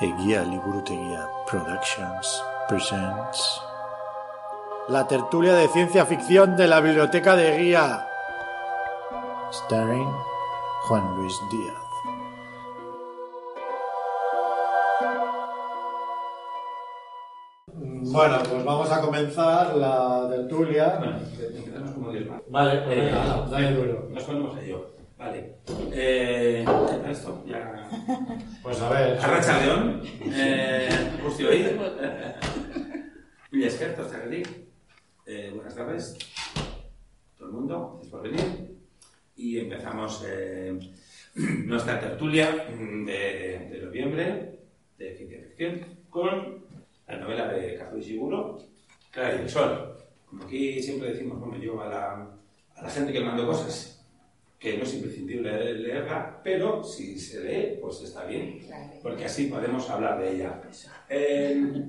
Eguía Liburuteguía Productions presents La tertulia de ciencia ficción de la Biblioteca de Guía Starring Juan Luis Díaz Bueno, pues vamos a comenzar la tertulia. Bueno, empezamos como Dios manda. Vale, pues Eh, venga, dale duro. Nos ponemos a ello. Vale. Eh, ¿Qué tal esto? Ya. Pues a ver. Arracha León. Eh, Guzti hoy. Mila esker, Tostarelli. Eh, buenas tardes. Todo el mundo, gracias por venir. Y empezamos eh, nuestra tertulia de, de noviembre de ciencia ficción con la novela de Kazuo Ishiguro, Clara y el Sol. Como aquí siempre decimos, bueno, yo a la, a la gente que mando cosas es pero si se lee, pues está bien, porque así podemos hablar de ella. Eh,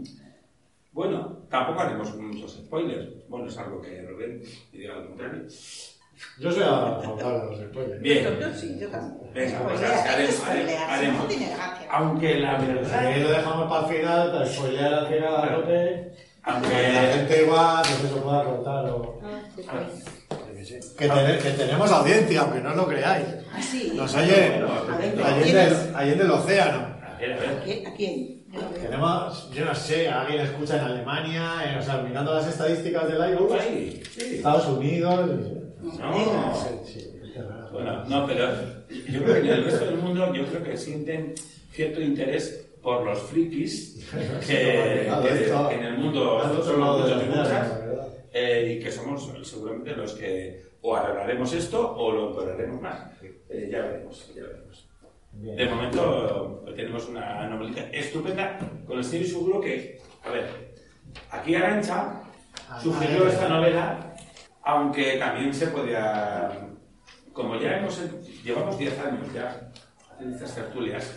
bueno, tampoco haremos muchos spoilers. Bueno, es algo que Rubén me diga lo contrario. Yo soy a favor de los spoilers. Bien, Yo sí, yo también. Venga, pues Spoilear, haremos, spoilear, haremos. No tiene gracia. aunque la Si verdad, lo dejamos para el final, para spoilear al final a tope, que la aunque gente igual no se lo pueda contar o... Que, tenemos audiencia, aunque no lo creáis. Ah, sí. Nos oye Adentro. allende, ¿Quiénes? allende el océano. a ver, a ¿A ver, quién? Tenemos, yo no sé, alguien escucha en Alemania, eh, o sea, mirando las estadísticas del iVoox, Ay, sí. Estados Unidos. No. Sí, sí. Bueno, no, pero yo creo que en el resto del mundo yo creo que sienten cierto interés por los frikis que, que- que en el mundo la verdad. Eh, y que somos seguramente los que o arreglaremos esto o lo empeoraremos más. Eh, ya veremos, ya veremos. Bien. De momento tenemos una novelita estupenda con el señor seguro que, a ver, aquí Arancha sugirió Ah, esta novela, aunque también se podía, como ya hemos, llevamos 10 años ya haciendo estas tertulias,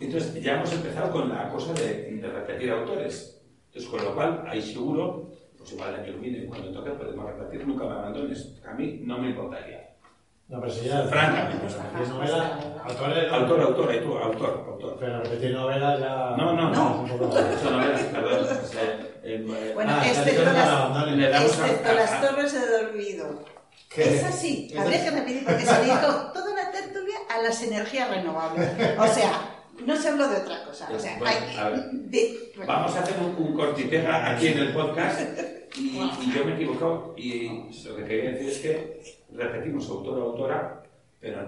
entonces ya hemos empezado con la cosa de, de repetir autores. Entonces, con lo cual, ahí seguro, año que viene, cuando toque, podemos repetir, nunca me abandones. A mí no me importaría. No, pero si ya. Francamente. Pues repetir novela, autores. Autor, autor, ahí tú, autor, autor. Pero repetir novela ya. No, no, no. es Son novelas, perdón. eh, eh, Bueno, Ah, excepto la las, le damos excepto a- las torres de dormido. ¿Qué? Es así. Es Habría que repetir porque se dedicó toda una tertulia a las energías renovables. O sea, no se habló de otra cosa. O sea, Bueno, hay de- bueno, Vamos a hacer un, un cortipega aquí en el podcast y, y yo me he equivocado y lo que quería decir es que repetimos autor o autora, pero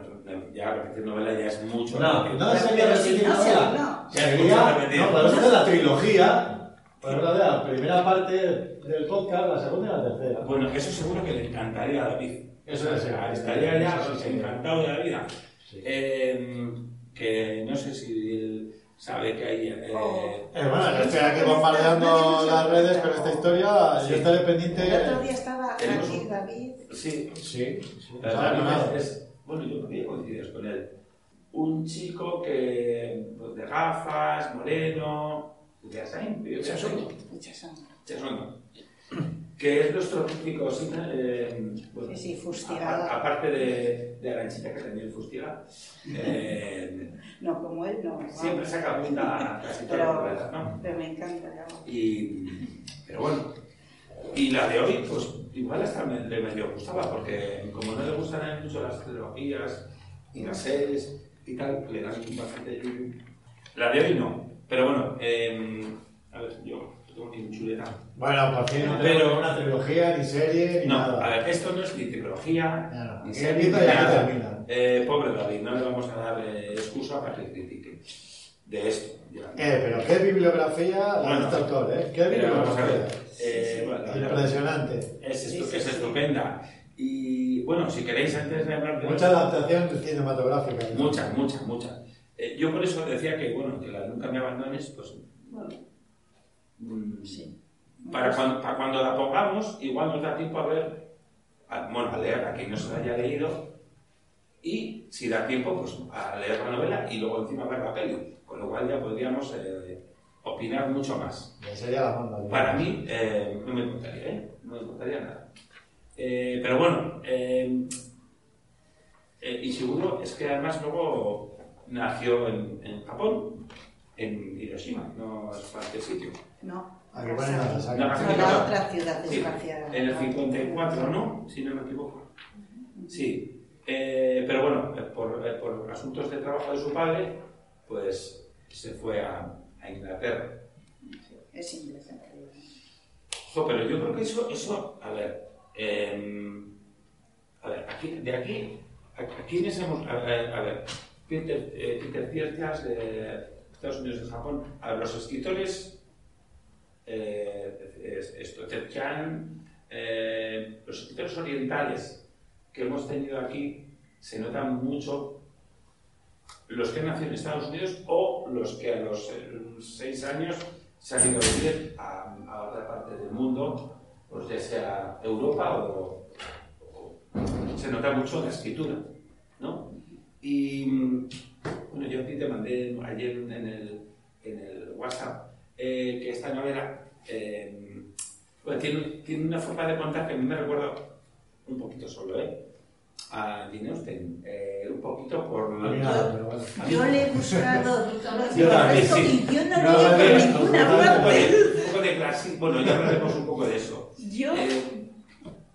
ya repetir novela ya es mucho. No, no sería repetir novela. no. No, podemos hacer la trilogía. Podemos hacer la primera parte del podcast, la segunda y la tercera. Bueno, eso seguro que le encantaría a David. Eso es. Estaría ya encantado de la vida. Sí. Eh, que no sé si él sabe que hay... eh, Oh. Eh, bueno, yo estoy aquí bombardeando las redes con esta historia. Sí. Yo estaré pendiente. El otro día estaba aquí un- David. Sí, Sí, sí. Pero no, David no. es, es- bueno, yo podría coincidir con él. Un chico que, pues, de gafas, moreno, de Asain, vive en Que es nuestro típico signo, eh, bueno, Sí, sí, aparte de, de Aranchita, que también fustiga, eh, No, como él no. siempre saca punta casi todas las novelas, ¿no? pero me encanta. Y, pero bueno, y la de hoy, pues igual hasta me, le medio gustaba, porque como no le gustan mucho las trilogías y las series y tal, le dan bastante. La de hoy no, pero bueno, eh, a ver, yo mi chuleta. Bueno, por fin no Pero- una trilogía, ni serie, ni No, nada. a ver, esto no es ni trilogía, no. ni serie, ni nada. termina. Eh, pobre David, no le vamos a dar eh, excusa para que critique de esto. ya. Eh, pero qué bibliografía la Bueno, de este autor, ¿eh? Qué bibliografía. eh, bueno, Impresionante. Es, Sí, estu- sí, es sí. estupenda. Y bueno, si queréis, antes de hablar de Mucha adaptación cinematográfica. ¿no? mucha, mucha, mucha. Eh, yo por eso decía que, bueno, que la Nunca me abandones, pues, Bueno, sí. para, cuando, para cuando la pongamos, igual nos da tiempo a ver, a- bueno, a leer a quien no se la haya leído, y si da tiempo, pues a leer la novela y luego encima ver la peli, con lo cual ya podríamos eh, opinar mucho más. Sería la. Para mí, eh, no me importaría, ¿eh? No me importaría nada. Eh, pero bueno, eh, eh, Ishiguro es que además luego nació en, en Japón, en Hiroshima, no es cualquier sitio. No. Aquí ponen Nagasaki. Nagasaki. No, la otra ciudad Sí, espacial. En el 54, ¿no? Si no me equivoco. Sí. Eh, pero bueno, eh, por, eh, por asuntos de trabajo de su padre, pues se fue a, a Inglaterra. Es inglés en realidad. Jo, pero yo creo que eso, eso a ver, eh, a ver, aquí, de aquí, a, a quiénes hemos, a, a- a ver, Peter, eh, Peter Ciertas de Estados Unidos y Japón, a los escritores, eh, es- esto, eh, los escritores orientales que hemos tenido aquí, se notan mucho los que nacido en Estados Unidos o los que a los eh, seis años se han ido a vivir a, otra parte del mundo, pues ya sea Europa o, o- se nota mucho la escritura, ¿no? Y bueno, yo a ti te mandé ayer en el, en el WhatsApp eh, que esta novela eh, tiene, tiene una forma de contar que a mí me recuerda un poquito solo, ¿eh? A Jane Austen, eh, un poquito por... A mí nada, pero bueno. Yo le he buscado Yo también, sí. y yo no No, lo por no, ninguna no, no, un poco parte. de, un poco de clásico. Bueno, ya hablaremos un poco de eso. Yo Eh,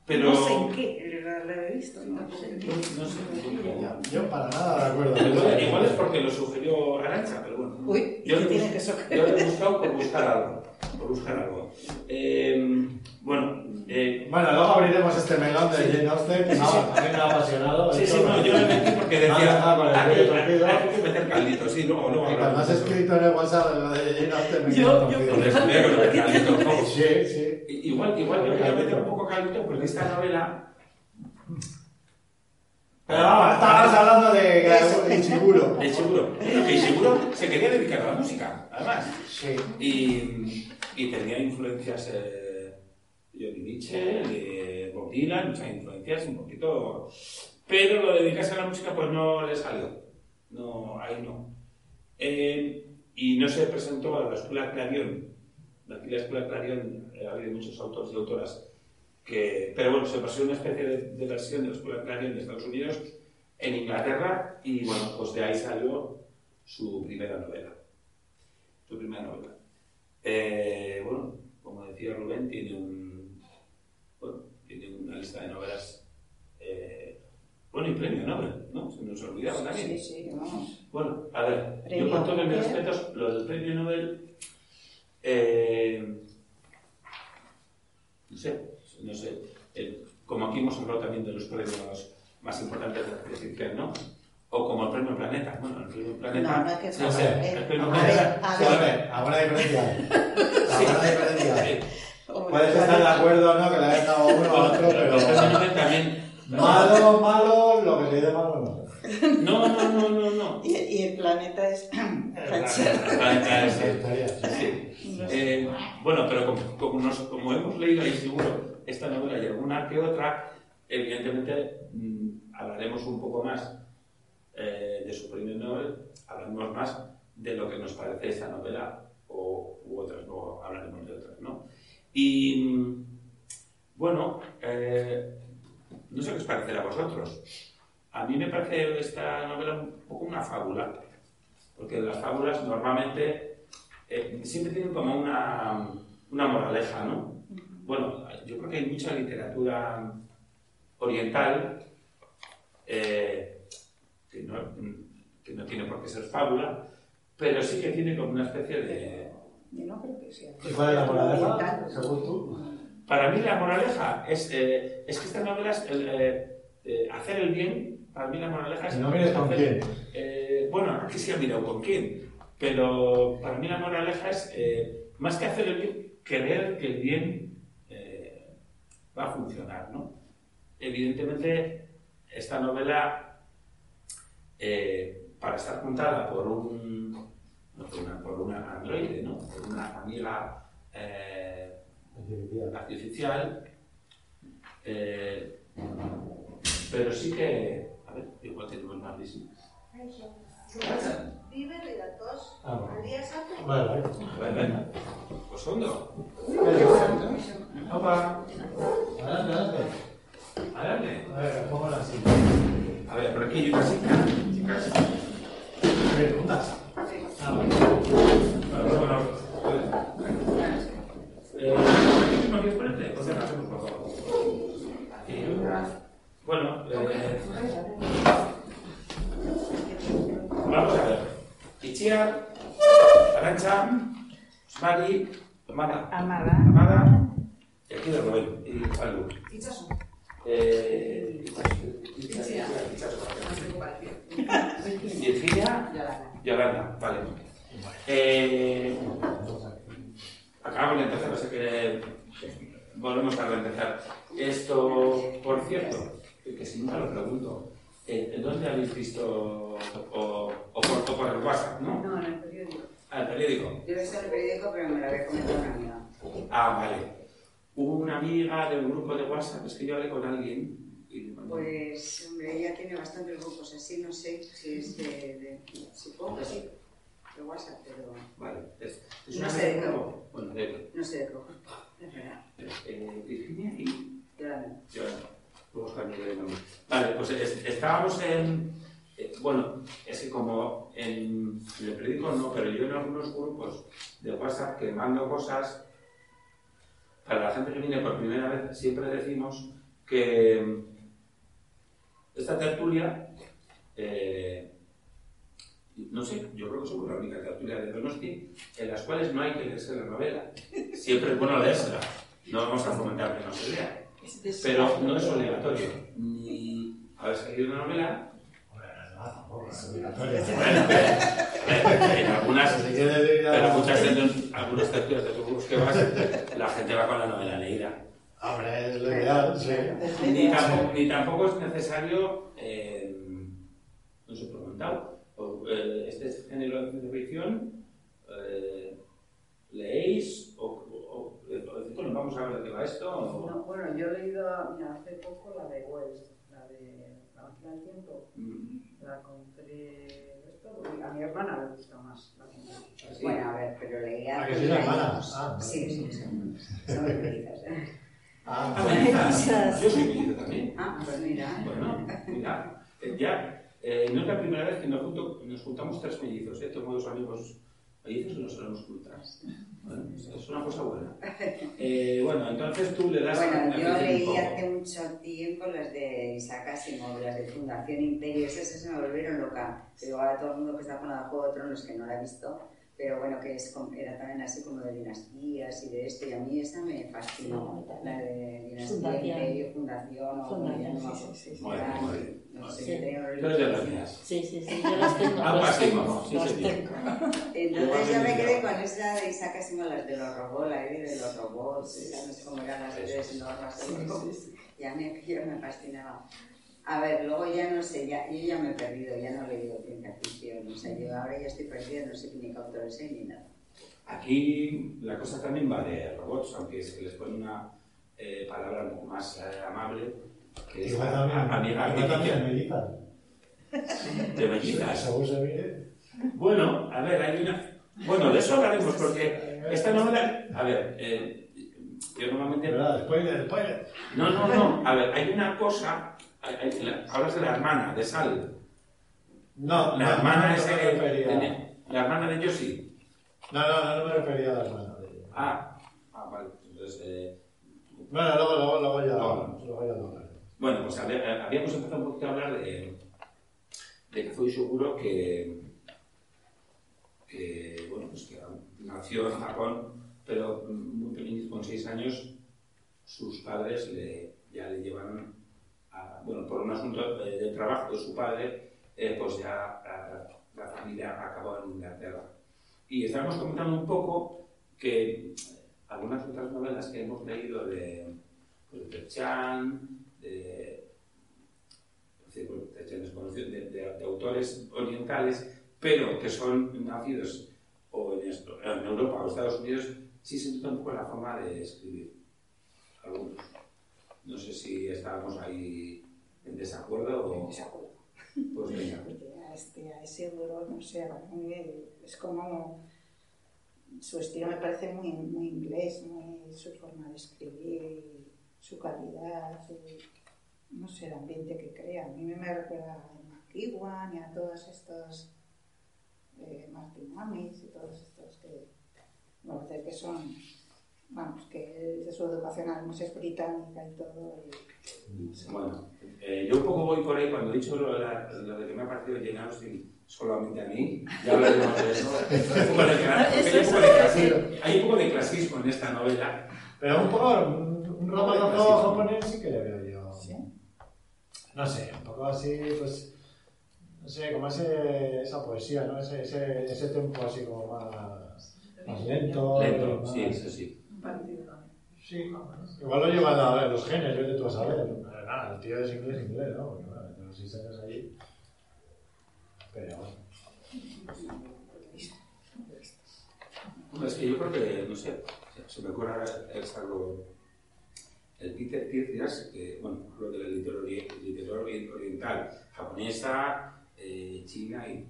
pero. no sé en qué lo he visto, no sé. No, no sé. Yo para nada de acuerdo. Igual, igual es porque lo sugirió Arancha, pero bueno. Uy, Yo ¿qué lo, tiene bus- que yo lo he buscado por buscar algo. Por buscar algo. Eh, bueno, eh, Bueno, luego abriremos este melón de Jane Austen, que no, a mí me ha apasionado. sí, sí, no, yo me metí porque decía. ah, con el hay, que meter caldito, sí, luego, luego Y cuando has escrito en el WhatsApp lo de Jane Austen, me Yo- yo- meter caldito. Sí, sí. Igual, igual yo voy a meter un poco caldito porque esta novela. Pero vamos, estabas hablando de Eso. de se quería dedicar a la música, además. Sí. Y, y tenía influencias eh, de Johnny Mitchell, de Bob Dylan, muchas influencias un poquito. Pero lo de dedicarse a la música, pues no le salió. No, ahí no. Eh, y no se presentó a la escuela Clarion. Aquí la escuela Clarion eh, ha habido muchos autores y autoras que. Pero bueno, se pasó una especie de, de versión de la escuela Clarion de Estados Unidos en Inglaterra y bueno, pues de ahí salió su primera novela. Su primera novela. Eh, bueno, como decía Rubén, tiene un bueno, tiene una lista de novelas eh, bueno, y premio Nobel, ¿no? Se nos olvidaba también. Sí, sí, vamos. Bueno, a ver, Premio yo con todos mis respetos, lo del premio Nobel, eh, no sé, no sé, eh, como aquí hemos hablado también de los premios más importantes de la ficción, ¿no? O como el premio Planeta, bueno, el premio Planeta, No, no hay que no sé, el premio A Planeta, ver, a Sí, a ver, alguna diferencia eh, Puedes estar de acuerdo o no, que le hayas dado a uno o a otro, el premio pero. También, Malo, malo, lo que se dice malo no. no, no, no, no, no. Y, y el planeta es El Planeta es el- Estaría, sí. Como, hemos leído ahí seguro esta novela y alguna que otra, evidentemente mm, hablaremos un poco más eh, de su primer Nobel, hablaremos más de lo que nos parece esta novela o, u otras, luego hablaremos de otras, ¿no? Y mm, bueno, eh, no sé qué os parecerá a vosotros. A mí me parece esta novela un poco una fábula, porque las fábulas normalmente eh, siempre tienen como una, una moraleja, ¿no? Bueno, yo creo que hay mucha literatura oriental eh, que, no, que no tiene por qué ser fábula, pero sí que tiene como una especie de... Yo no creo que sea. ¿Y cuál es la moraleja, según tú? Para mí la moraleja es, eh, es que esta novela es el, eh, eh, hacer el bien, para mí la moraleja es... No mires con hacer- quién. Eh, bueno, aquí sí ha mirado con quién, pero para mí la moraleja es, eh, más que hacer el bien, creer que el bien eh, va a funcionar, ¿no? Evidentemente, esta novela, eh, para estar contada por un, no, por una, por una androide, ¿no? Por una amiga eh, artificial, eh, pero sí que, a ver, igual tenemos más visible. Vive Ridatos. Ah, al día. Vale, vale. Pues. Opa. Adelante, adelante. Adelante. A ver, pongo la. A ver, ah, eh, por aquí yo casi. Chicas. ¿Preguntas? Bueno, eh, vamos a ver. Itziar, Arancha, Mari, Amada. Amada. Amada. Y aquí de Rubén. Y Albu. Itxaso. Eh. Virginia, Yolanda. Vale. Eh, acabamos de empezar, sea que volvemos a empezar. Esto, por cierto, que si nunca lo pregunto, ¿en dónde habéis visto o, o, por, o por el WhatsApp, no? No, en el periódico. Al periódico. Yo he visto en el periódico, pero me lo había comentado una amiga. Ah, vale. Hubo una amiga de un grupo de WhatsApp, es que yo hablé con alguien y Pues, hombre, ella tiene bastantes grupos así, no sé si es de. de supongo que sí, de WhatsApp, pero Vale, es, es No una sé de grupo. Bueno, de no sé de qué grupo. Es verdad. eh, Virginia y Yolanda. Nombre. Vale, pues es- estábamos en. eh, bueno, es que como en, en el periódico no, pero yo en algunos grupos de WhatsApp que mando cosas, para la gente que viene por primera vez, siempre decimos que esta tertulia, eh, no sé, yo creo que somos la única tertulia de Donosti en las cuales no hay que leerse la novela. Siempre es bueno leérsela. No vamos a fomentar que no se lea. Pero no es obligatorio. Ni haber leído una novela. Algunas, pero muchas veces, algunas tertulias de grupos que vas, la gente va con la novela leída. Hombre, es lo ideal, sí. Ni tampoco, ni tampoco es necesario, eh, no sé, preguntado, eh, este género de ciencia ficción, eh, ¿leéis? O, o, o- bueno, vamos a ver de qué va esto. o- No, bueno, yo he leído mira, hace poco la de Wells, la de La máquina del tiempo. Mm, La compré. Esto, a mi hermana le gusta más. La compré. así. Bueno, a ver, pero leía. Ah, que sí, la hermana. años. Ah, sí, sí, sí. Son muy felices, ¿eh? Ah, Ah. Yo soy mellizo también. Ah, pues mira. Bueno, mira, eh, ya, eh, no es la primera vez que nos, junto- nos juntamos tres mellizos, ¿eh? Tengo dos amigos mellizos y nos solemos juntar. Bueno, es una cosa buena. Eh, bueno, entonces tú le das... Bueno, yo leí hace mucho tiempo las de Isaac Asimov, las de Fundación Imperio, esas se me volvieron loca. Pero ahora todo el mundo que está con la de Juego de Tronos, que no la ha visto, pero bueno, que es, era también así como de dinastías y de esto, y a mí esa me fascinó. La de dinastía. Imperio, Fundación, o Fundación, sí, sí. No sé, Sí. yo. Sí, sí, sí, yo las tengo. Ah, tengo, sí. Entonces yo me quedé con esa de Isaac Asimov, las de los robots, la idea de los robots, no sé cómo eran las tres normas. Ya me, ya me fascinaba. A ver, luego ya no sé, ya, yo ya me he perdido, ya no he leído ciencia ficción, o sea, yo ahora ya estoy perdida, no sé ni qué autores hay ni nada. Aquí la cosa también va de robots, aunque se les pone una eh, palabra un poco más eh, amable, que es amiga artificial. de mellizas. Bueno, a ver, hay una... Bueno, de eso hablaremos, porque esta novela... A ver, eh, yo normalmente... Spoiler. No, no, no. A ver, hay una cosa... hablas de la hermana, de Sal. No, La no, hermana no, es... no me refería. La hermana de Josie. No, no, no, no me refería a la hermana de ella. Ah, ah vale. Entonces... eh, Bueno, luego, luego, luego ya Luego. luego ya hablaré. Bueno, pues a ver, eh, habíamos empezado un poquito a hablar de, de Kazuo Ishiguro que, que, bueno, pues que nació en Japón, pero muy pequeñito, con seis años, sus padres le, ya le llevaron, a, bueno, por un asunto de, de trabajo de su padre, eh, pues ya la, la familia acabó en Inglaterra. Y estábamos comentando un poco que algunas otras novelas que hemos leído de, pues, de Chan, de- de- de autores orientales, pero que son nacidos o en, esto- en Europa o Estados Unidos, sí se nota un poco la forma de escribir. Algunos. No sé si estábamos ahí en desacuerdo o... desacuerdo. Pues venga. Porque a, este, a ese duro, no sé, es como. Su estilo me parece muy, muy inglés, muy, su forma de escribir, su calidad, su- no sé, el ambiente que crea. A mí me recuerda a McEwan y a todos estos eh, Martin Amis y todos estos que parece que son vamos, que de su educación además es británica y todo. y- Bueno, eh, yo un poco voy por ahí cuando he dicho lo de, la- lo de que me ha parecido Jane Austen solamente a mí, ya hablaremos de eso. Hay, un poco de clasismo, hay un poco de clasismo en esta novela. Pero un poco, un, un romanzo japonés sí que le veo yo. ¿Sí? No sé, un poco así, pues. No sé, como ese, esa poesía, ¿no? Ese, ese, ese tempo así como más, más lento. Lento, más- sí, eso sí. Parecido también. Sí, igual lo llevan a ver los genes, vete tú a saber. Nada, el tío es inglés, inglés, ¿no? Porque bueno, de los seis años allí. Pero bueno. Hombre, es que yo creo que, no sé, se me ocurre es algo. El Peter Tircias, que, bueno, hablo de la literatura, ori- literatura ori- oriental, japonesa, eh, china, y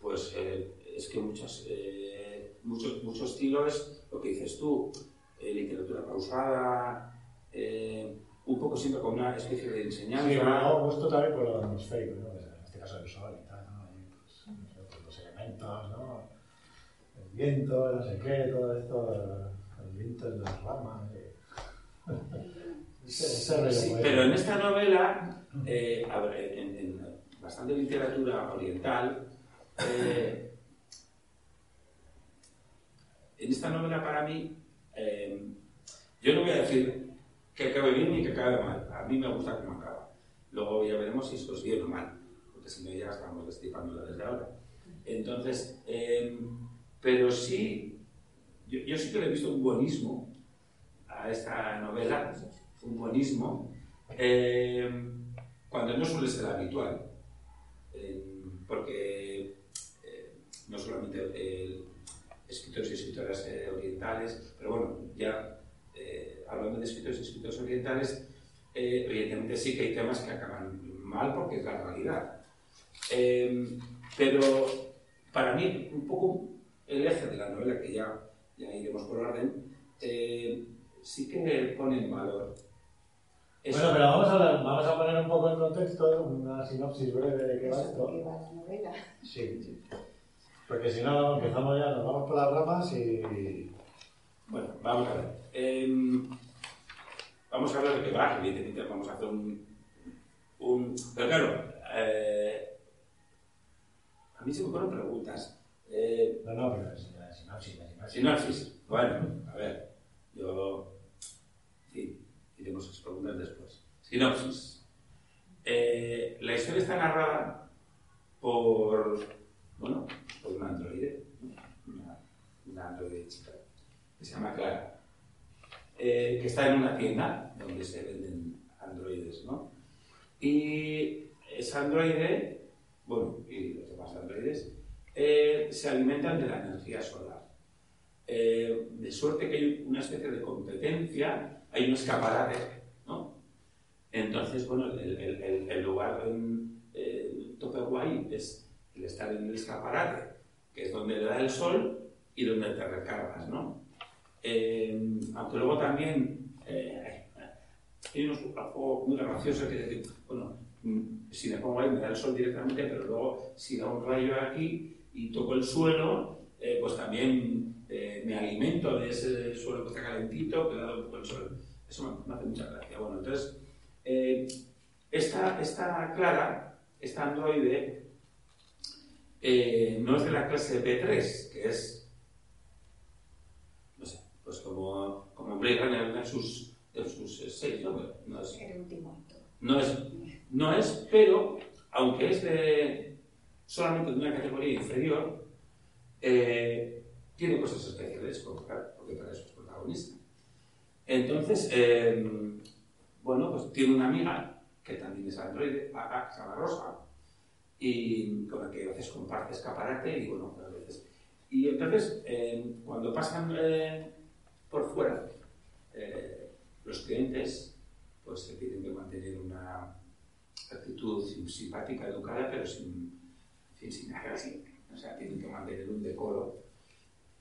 pues eh, es que muchos, eh, muchos, muchos estilos, lo que dices tú, eh, literatura pausada, eh, un poco siempre con una especie de enseñanza. Sí, luego gusto también por lo atmosférico, ¿no? En este caso el sol y tal, ¿no? Y, pues, pues, los elementos, ¿no? El viento, no sé qué, todo esto, el viento de las ramas. eh. Ese, ese rollo Sí, pero en esta novela, eh, a ver, en, en bastante literatura oriental, eh, en esta novela para mí, eh, yo no voy a decir que acabe bien ni que acabe mal. A mí me gusta cómo acaba. Luego ya veremos si esto es bien o mal, porque si no ya estamos destripándola desde ahora. Entonces, eh, pero sí, yo, yo sí que le he visto un buenismo a esta novela, un buenismo, eh, cuando no suele ser habitual. Eh, porque eh, no solamente eh, escritores y escritoras eh, orientales, pero bueno, ya eh, hablando de escritores y escritoras orientales, eh, evidentemente sí que hay temas que acaban mal porque es la realidad. Eh, pero para mí, un poco el eje de la novela, que ya, ya iremos por orden, eh, sí que pone en valor. eso. Bueno, pero vamos a, hablar- vamos a poner un poco en contexto, una sinopsis breve de qué va esto. novela. Sí. Porque si no, empezamos ya, nos vamos por las ramas y. Bueno, vamos a ver. Em, vamos a hablar de qué va, evidentemente vamos a hacer un... un pero claro, eh, a mí se me ocurren preguntas. Eh, No, no, pero es la sinopsis, la sinopsis. sinopsis. Bueno, a ver, yo... Sí, iremos a las preguntas después. Sinopsis. Eh, la historia está narrada por... Bueno, por un androide. Una, una androide chica que se llama Clara, eh, que está en una tienda donde se venden androides, ¿no? Y ese androide, bueno, y los demás androides, eh, se alimentan de la energía solar. Eh, de suerte que hay una especie de competencia, hay un escaparate, ¿no? Entonces, bueno, el, lugar en el tope guay es el estar en el escaparate, que es donde le da el sol y donde te recargas, ¿no? Eh, aunque luego también eh, hay unos muy gracioso que decir, bueno, mm, si me pongo ahí me da el sol directamente, pero luego si da un rayo aquí y toco el suelo, eh, pues también eh, me alimento de ese suelo que está calentito, que dado un poco el sol. Eso me, hace mucha gracia. Bueno, entonces, esta, esta Clara, esta androide, eh, no es de la clase P3, que es, no sé, pues como, como Blade Runner en sus, en sus seis, ¿no? No es, no es, no es, pero aunque es de solamente de una categoría inferior, eh, tiene cosas especiales porque, para eso es protagonista. Entonces, eh, bueno, pues tiene una amiga que también es androide, llama Rosa, y con la que a veces comparte escaparate y bueno, a veces. Y entonces, eh, cuando pasan eh, por fuera, eh, los clientes pues se tienen que mantener una actitud simpática, educada, pero sin, sin hacer así. O sea, tienen que mantener un decoro.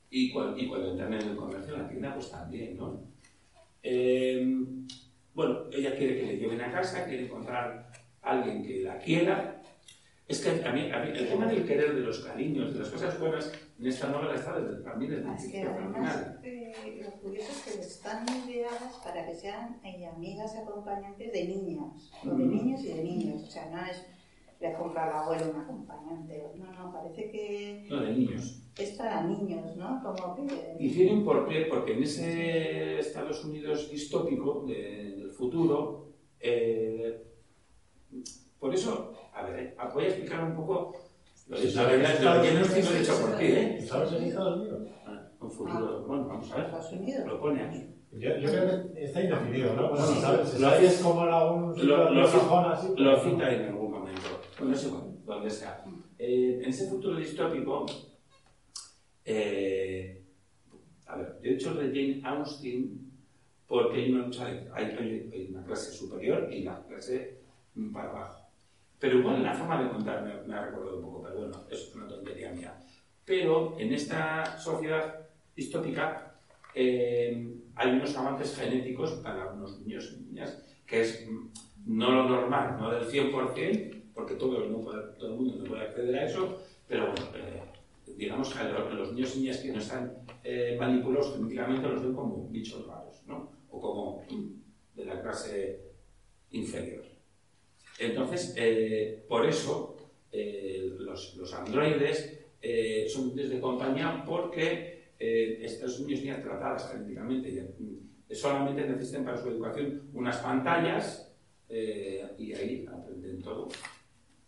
Y, cuan- y cuando entran en el comercio, en la tienda, pues también, ¿no? Eh, bueno, ella quiere que le lleven a casa, quiere encontrar a alguien que la quiera. Es que a mí, a mí el tema del querer, de los cariños, de las cosas buenas, en esta novela está desde, también desde el Es que además eh, lo curioso es que están ideadas para que sean eh, amigas acompañantes de niños, o de niños y de niños. O sea, no es le ha comprado al abuelo un acompañante. No, no, parece que No, de niños. es para niños, ¿no? Como que. Y tiene un porqué, porque en ese Estados Unidos distópico de- del futuro, eh, por eso, a ver, eh, voy a explicar un poco, lo de la verdad, lo que no estoy dicho por qué, ¿eh? ¿Sabes en Estados Unidos? Ah, Un futuro, bueno, vamos a ver, Estados Unidos. lo pone aquí. Yo, yo creo que está indefinido, ¿no? Bueno, Sí. ¿sabes? Lo- ¿Sabes como algún sitio Lo, lo, así? lo cita en algún momento, bueno, es igual, donde sea. Eh, en ese futuro distópico, eh, a ver, yo he dicho de Jane Austen porque hay una, hay, hay- hay una clase superior y la clase para abajo. Pero igual la forma de contar me, ha recordado un poco, pero bueno, eso es una tontería mía. Pero en esta sociedad distópica eh, hay unos avances genéticos para unos niños y niñas que es mm, no lo normal, no del 100%, porque todo, no puede- todo el mundo no puede acceder a eso, pero bueno, eh, digamos que los, niños y niñas que no están eh, manipulados genéticamente los ven como bichos raros, ¿no? O como de la clase inferior. Entonces, eh, por eso eh, los, los androides eh, son útiles de compañía porque estos niños niñas tratadas genéticamente mm, solamente necesitan para su educación unas pantallas y ahí aprenden todo.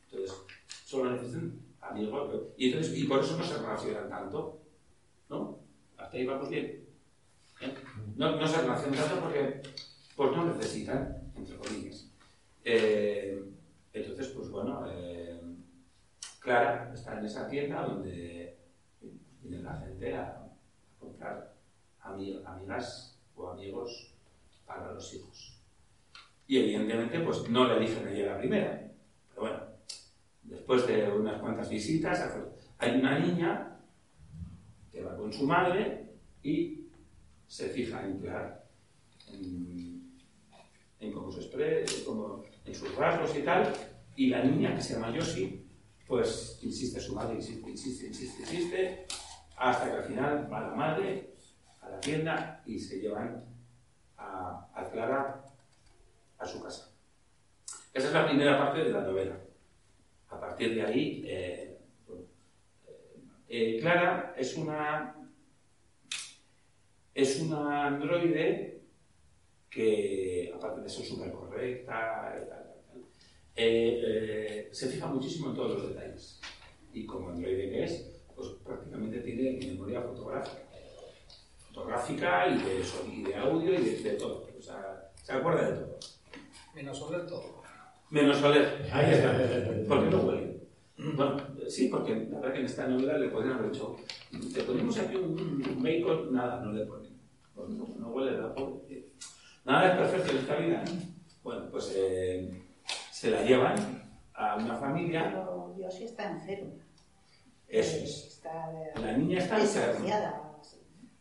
Entonces, solo necesitan amigos. Y, entonces, y por eso no se relacionan tanto. ¿No? Hasta ahí vamos bien. No, no se relacionan tanto porque pues no necesitan, entre comillas. Eh, entonces, pues bueno, eh, Clara está en esa tienda donde viene la gente a, a comprar ami- amigas o amigos para los hijos. Y evidentemente, pues no le eligen a ella la primera. Pero bueno, después de unas cuantas visitas, hay una niña que va con su madre y se fija en Clara, en, en cómo se expresa, cómo- en sus rasgos y tal, y la niña que se llama Yoshi, pues insiste su madre, insiste, insiste, insiste, insiste, hasta que al final va la madre a la tienda y se llevan a, Clara a su casa. Esa es la primera parte de la novela. A partir de ahí, eh, bueno, eh, Clara es una es una androide que, aparte de ser súper correcta, y tal, tal, tal, eh, eh, se fija muchísimo en todos los detalles. Y como androide que es, pues prácticamente tiene memoria fotográfica. Fotográfica y de, son- y de audio y de, de todo. O sea, se acuerda de todo. Menos oler todo. Menos oler. Ahí está. ¿Por qué no huele? Bueno, sí, porque la verdad que en esta novela le podrían haber hecho. Te ponemos aquí un, un bacon, nada, no le ponen. Pues no, no huele la pobre. Nada es perfecto en esta vida. Bueno, pues eh, se la llevan a una familia. Pero sí está enferma. Eso es. Está de- La niña está desahuciada.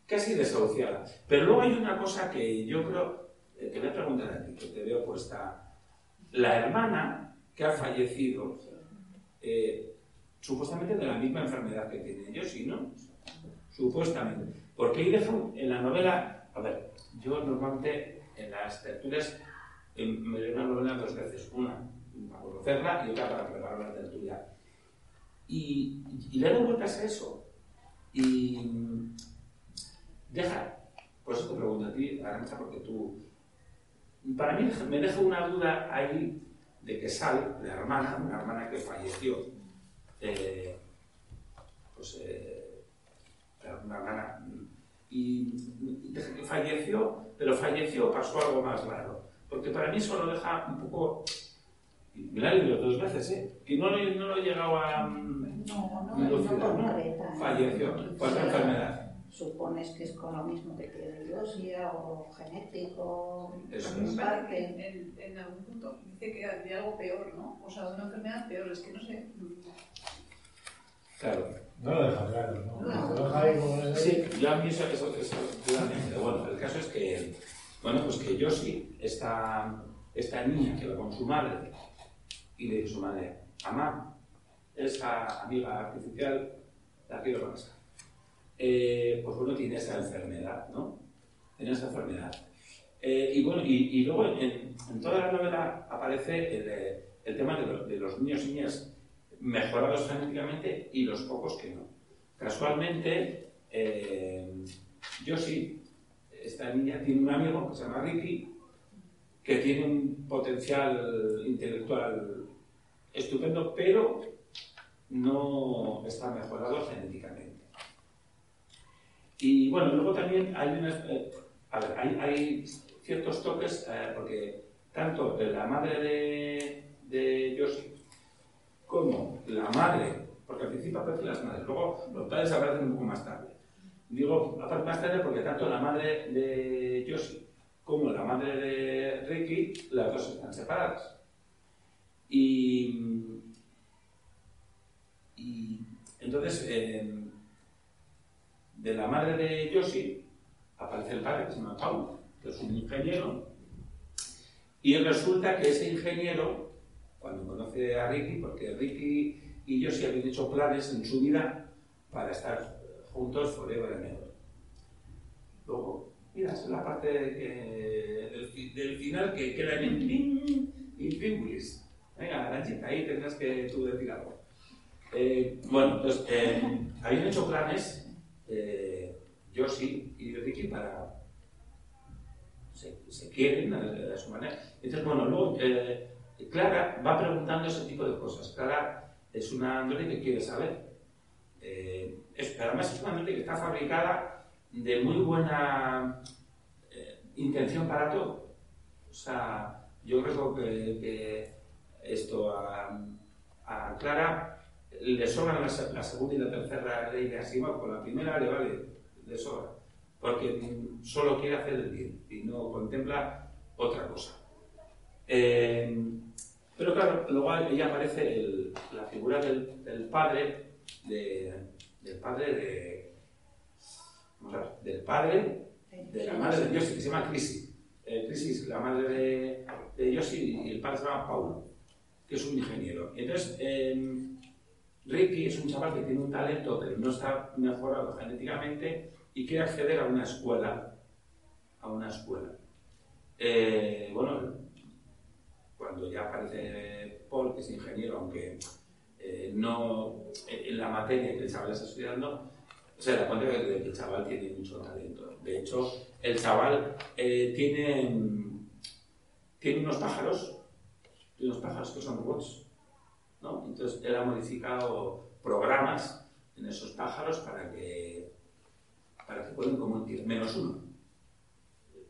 casi desahuciada. Pero luego hay una cosa que yo creo, eh, te voy a preguntar a ti, que te veo puesta. La hermana que ha fallecido, eh, supuestamente de la misma enfermedad que tiene yo, sí, ¿no? Supuestamente. Porque ahí dejo en la novela, a ver, yo normalmente las tertulias eh, me leo una novela dos veces, una para conocerla y otra para preparar la tertulia. Y, y le doy vueltas a eso. Y deja, por eso te pregunto a ti, Arancha, porque tú, para mí me deja una duda ahí de que Sal, la hermana, una hermana que falleció, eh, pues eh, una hermana, y y falleció, pero falleció pasó algo más raro, porque para mí eso lo deja un poco, y me la he leído dos veces, ¿eh? que no, lo- no lo he llegado a... No, no, no ¿no? Falleció, esa enfermedad. Supones que es con lo mismo que tiene Dios, y algo genético, Eso es. En, en algún punto dice que de algo peor, ¿no? O sea, de una enfermedad peor, es que no sé. Claro. No lo deja claro, ¿no? No. Lo deja ahí como... Sí, yo a mí eso, eso, eso claramente. Bueno, el caso es que, bueno, pues que Yoshi, esta, esta niña que va con su madre, y le dice a su madre, mamá, esa amiga artificial, la quiero pasar. Eh, pues bueno, tiene esa enfermedad, ¿no? Tiene esa enfermedad. Eh, y bueno, y, y luego en, en, toda la novela aparece el, eh, el tema de, lo, de, los niños y niñas mejorados genéticamente y los pocos que no. Casualmente, eh, esta niña tiene un amigo que se llama Ricky, que tiene un potencial intelectual estupendo, pero no está mejorado genéticamente. Y bueno, luego también hay, unas, eh, ciertos toques, eh, porque tanto la madre de, de como la madre, porque al principio aparecen las madres, luego los padres aparecen un poco más tarde. Digo aparecen más tarde porque tanto la madre de Yoshi como la madre de Ricky, las dos están separadas. Y, y entonces, de la madre de Yoshi aparece el padre que se llama Paul, que es un ingeniero, y resulta que ese ingeniero, cuando conoce a Ricky, porque Ricky y Yoshi habían hecho planes en su vida para estar juntos forever and ever. Luego, mira, es la parte del, final que queda en Infingulis. Venga, Aranchita, ahí tendrás que tú decir algo. Eh, bueno, pues eh, habían hecho planes eh, Yoshi y Ricky para se, quieren a, a, su manera. Entonces, bueno, luego Clara va preguntando ese tipo de cosas. Clara es una androide que quiere saber. Eh, es, además es una androide que está fabricada de muy buena eh, intención para todo. O sea, yo creo que, esto a, Clara le sobran la, la, segunda y la tercera ley de Asimov, con la primera le vale de sobra porque solo quiere hacer el bien y no contempla otra cosa. Eh, pero claro, luego ella aparece la figura del, padre, de, del padre de, del padre de la madre de Yossi, que se llama Crisi. Eh, la madre de, de y el padre se llama Paulo, que es un ingeniero. Entonces, eh, Ricky es un chaval que tiene un talento, pero no está mejorado genéticamente y quiere acceder a una escuela. A una escuela. Eh, bueno, cuando ya aparece Paul, que es ingeniero, aunque eh, no en la materia que el chaval está estudiando, se da cuenta de que el chaval tiene mucho talento. De hecho, el chaval eh, tiene, tiene unos pájaros, tiene unos pájaros que son robots. ¿no? Entonces, él ha modificado programas en esos pájaros para que para que puedan como menos uno.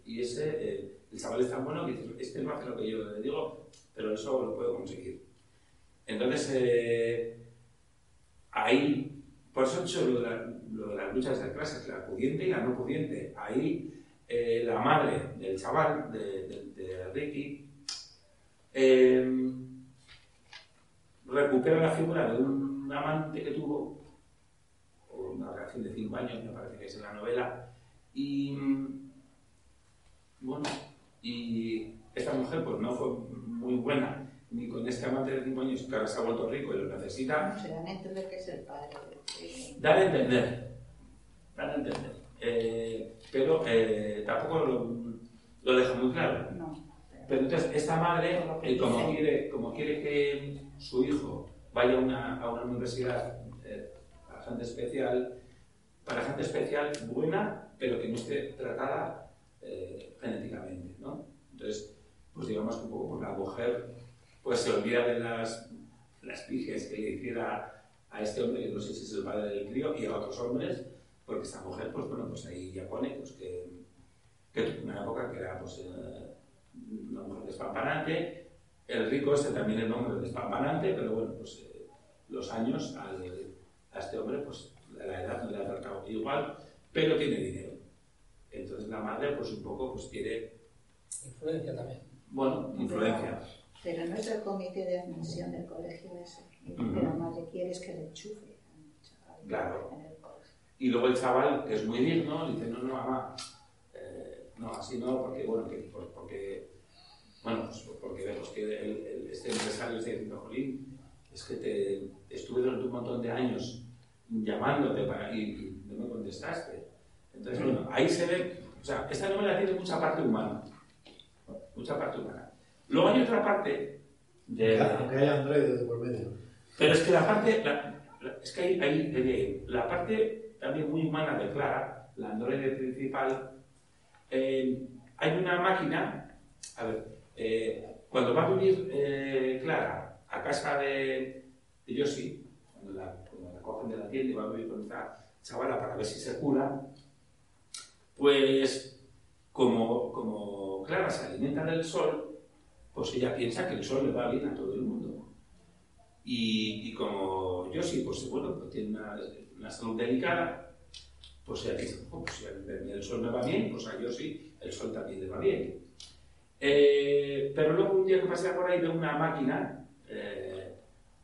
Y ese, eh, el chaval es tan bueno que dice, este no hace lo que yo le digo, pero eso lo puedo conseguir. Entonces, eh, ahí, por eso he hecho lo de, las luchas de clases, la pudiente y la no pudiente. Ahí, eh, la madre del chaval, de, Ricky, eh, recupera la figura de un amante que tuvo una relación de 5 años, me parece que es en la novela. Y bueno, y esta mujer pues no fue muy buena ni con este amante de 5 años que ahora se ha vuelto rico y lo necesita. Se dan a entender que es el padre. Dan a entender. Dan a entender. Eh, pero eh, tampoco lo, lo, deja muy claro. No. Pero entonces, esta madre, eh, como, quiere, como quiere que su hijo vaya a una, a una universidad gente especial, para gente especial buena, pero que no esté tratada eh, genéticamente, ¿no? Entonces, pues digamos que un poco pues, la mujer pues se olvida de las, las pijes que le hiciera a este hombre, que no sé si es el padre del crío, y a otros hombres, porque esta mujer, pues bueno, pues ahí ya pone pues, que, que tuvo una época que era pues, eh, una mujer despampanante, el rico este también es un hombre despampanante, pero bueno, pues eh, los años a este hombre, pues la edad no le ha tratado igual, pero tiene dinero. Entonces la madre, pues un poco, pues quiere... Influencia también. Bueno, influencia. Pero no es el comité de admisión del colegio ese. Lo que uh -huh. la madre quiere es que le enchufe chaval Claro. en el colegio. Y luego el chaval, que es muy digno, dice, no, no, mamá, eh, no, así no, porque, bueno, que, pues, porque, bueno, pues porque vemos que el, el, este empresario está diciendo, Jolín, es que te, es tu estuve durante un montón de años llamándote para, y, y no me contestaste. Entonces, bueno, ahí se ve, o sea, esta novela tiene mucha parte humana, mucha parte humana. Luego hay otra parte de... Aunque haya androides de por medio. Pero es que la parte, la- la- es que hay, hay- eh, la parte también muy humana de Clara, la androide principal, eh, hay una máquina, a ver, eh, cuando va a vivir eh, Clara a casa de, de Yoshi, cuando la, cuando la cogen de la tienda y va a vivir con esta chavala para ver si se cura, pues como, como Clara se alimenta del sol, pues ella piensa que el sol le va bien a todo el mundo. Y, y como yo sí, pues bueno, pues tiene una, una salud delicada, pues ella piensa, "Oh, pues si el, sol me va bien, pues a yo sí, el sol también le va bien. Eh, pero luego un día que pasé por ahí de una máquina, eh,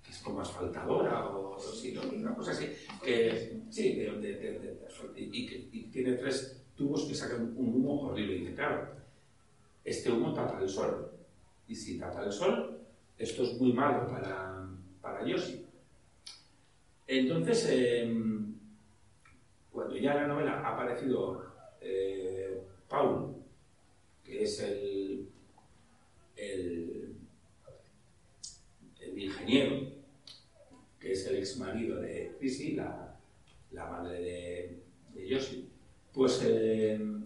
que es como asfaltadora o sí, una cosa así, que sí, de, de- y que y tiene tres tubos que sacan un humo horrible. Y dice, claro, este humo tapa el sol. Y si tapa el sol, esto es muy malo para, para Yoshi. Entonces, em, cuando ya en la novela ha aparecido eh, Paul, que es el, el, el ingeniero, que es el ex marido de Chrissy, la, la madre de, de Yoshi, pues em,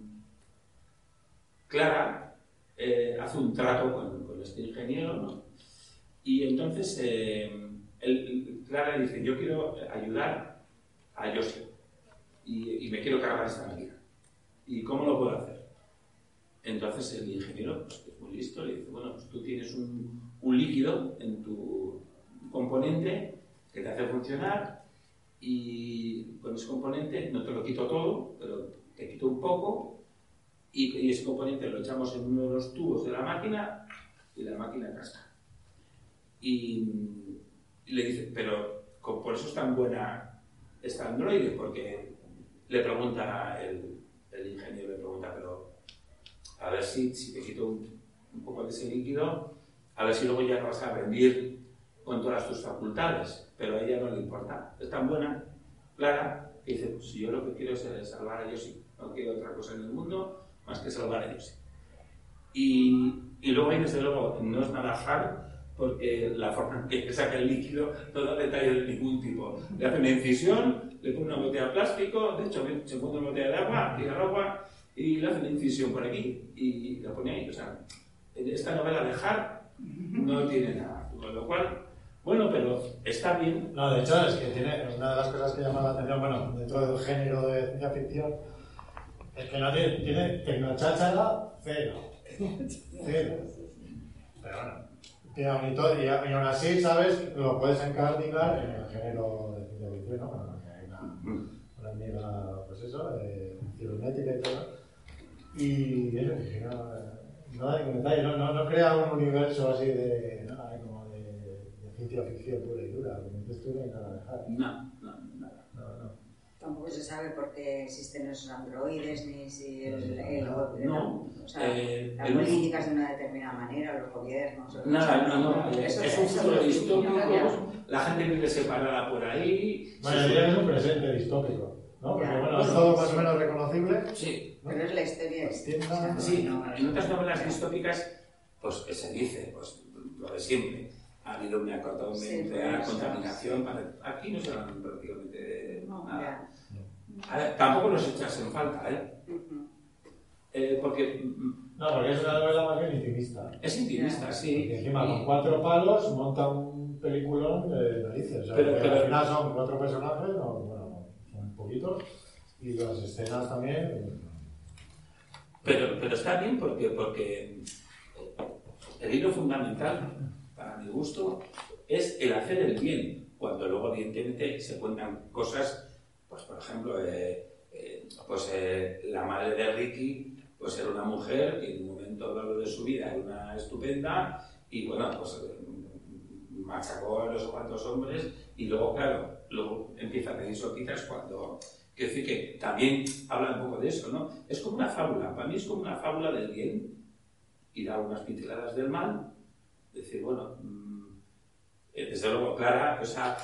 Clara eh, hace un trato con, con este ingeniero, ¿no? Y entonces eh, él- Clara dice, yo quiero ayudar a Yoshi y, me quiero cargar esta máquina. ¿Y cómo lo puedo hacer? Entonces el ingeniero, pues, es muy listo, le dice, bueno, pues tú tienes un, un líquido en tu componente que te hace funcionar y con ese componente no te lo quito todo, pero te quito un poco y, ese componente lo echamos en uno de los tubos de la máquina y la máquina casca. Y, le dice, pero por eso es tan buena esta androide, porque le pregunta el, ingeniero, le pregunta, pero a ver si, si te quito un, poco de ese líquido, a ver si luego ya no vas a rendir con todas tus facultades, pero a ella no le importa, es tan buena, clara, que dice, pues si yo lo que quiero es eh, salvar a Yoshi, quiero otra cosa en el mundo más que salvar a Yoshi. Y, y luego ahí, desde luego, no es nada hard, porque la forma en que saca el líquido no da detalles de ningún tipo. Le hace una incisión, le pone una botella de plástico, de hecho se pone una botella de agua, tira agua y le hace una incisión por aquí y la pone ahí. O sea, esta novela de Hart no tiene nada. Con lo cual, bueno, pero está bien. No, de hecho, es que tiene una de las cosas que llama la atención, bueno, dentro del género de ciencia ficción, es que no tiene, tiene tecnocháchara cero. Cero. Pero bueno, tiene un hito y, y aún así, ¿sabes? Lo puedes encardinar en el género de ciencia ficción, ¿no? Bueno, hay una, una amiga, pues eso, de cibernética y todo. Y eso, que no, no detalle, no, no, no crea un universo así de, ¿no? Como de, de ciencia ficción pura y dura, como dices tú, no hay nada de dejar. No, no. Tampoco se sabe por qué existen esos androides, ni si el, el- No, o sea, eh, la el único- política es de una determinada manera, los gobiernos. Nada, no, no. Eso Es un futuro no- distópico, no, la gente vive separada por ahí. Bueno, que es un presente distópico, ¿no? Porque Ya. bueno, es todo más o menos reconocible. Sí, Pero es la historia. Las tiendas, sí, en otras novelas distópicas, pues que se dice, pues lo de siempre. Ha habido una corta Sí, pues, contaminación. para- Aquí no se hablan prácticamente No, nada. Ya. A ver, tampoco los echas en falta, ¿eh? Eh, porque mm, No, porque es una novela más bien intimista. es intimista, Y sí. encima con Y- cuatro palos monta un peliculón de narices. O sea, Pero- que pero- al final son cuatro personajes, no, bueno, son poquitos. Y las escenas también. Pero, pero está bien porque, porque el hilo fundamental, para mi gusto, es el hacer el bien, cuando luego evidentemente se cuentan cosas, pues por ejemplo, eh, eh, pues eh, la madre de Ricky pues era una mujer que en un momento dado de su vida era una estupenda y bueno, pues eh, machacó a los cuantos hombres y luego, claro, luego empieza a pedir sopitas cuando... Quiero decir que también habla un poco de eso, ¿no? Es como una fábula, para mí es como una fábula del bien y da unas pinceladas del mal, decir, bueno, mm, desde luego, Clara, o sea,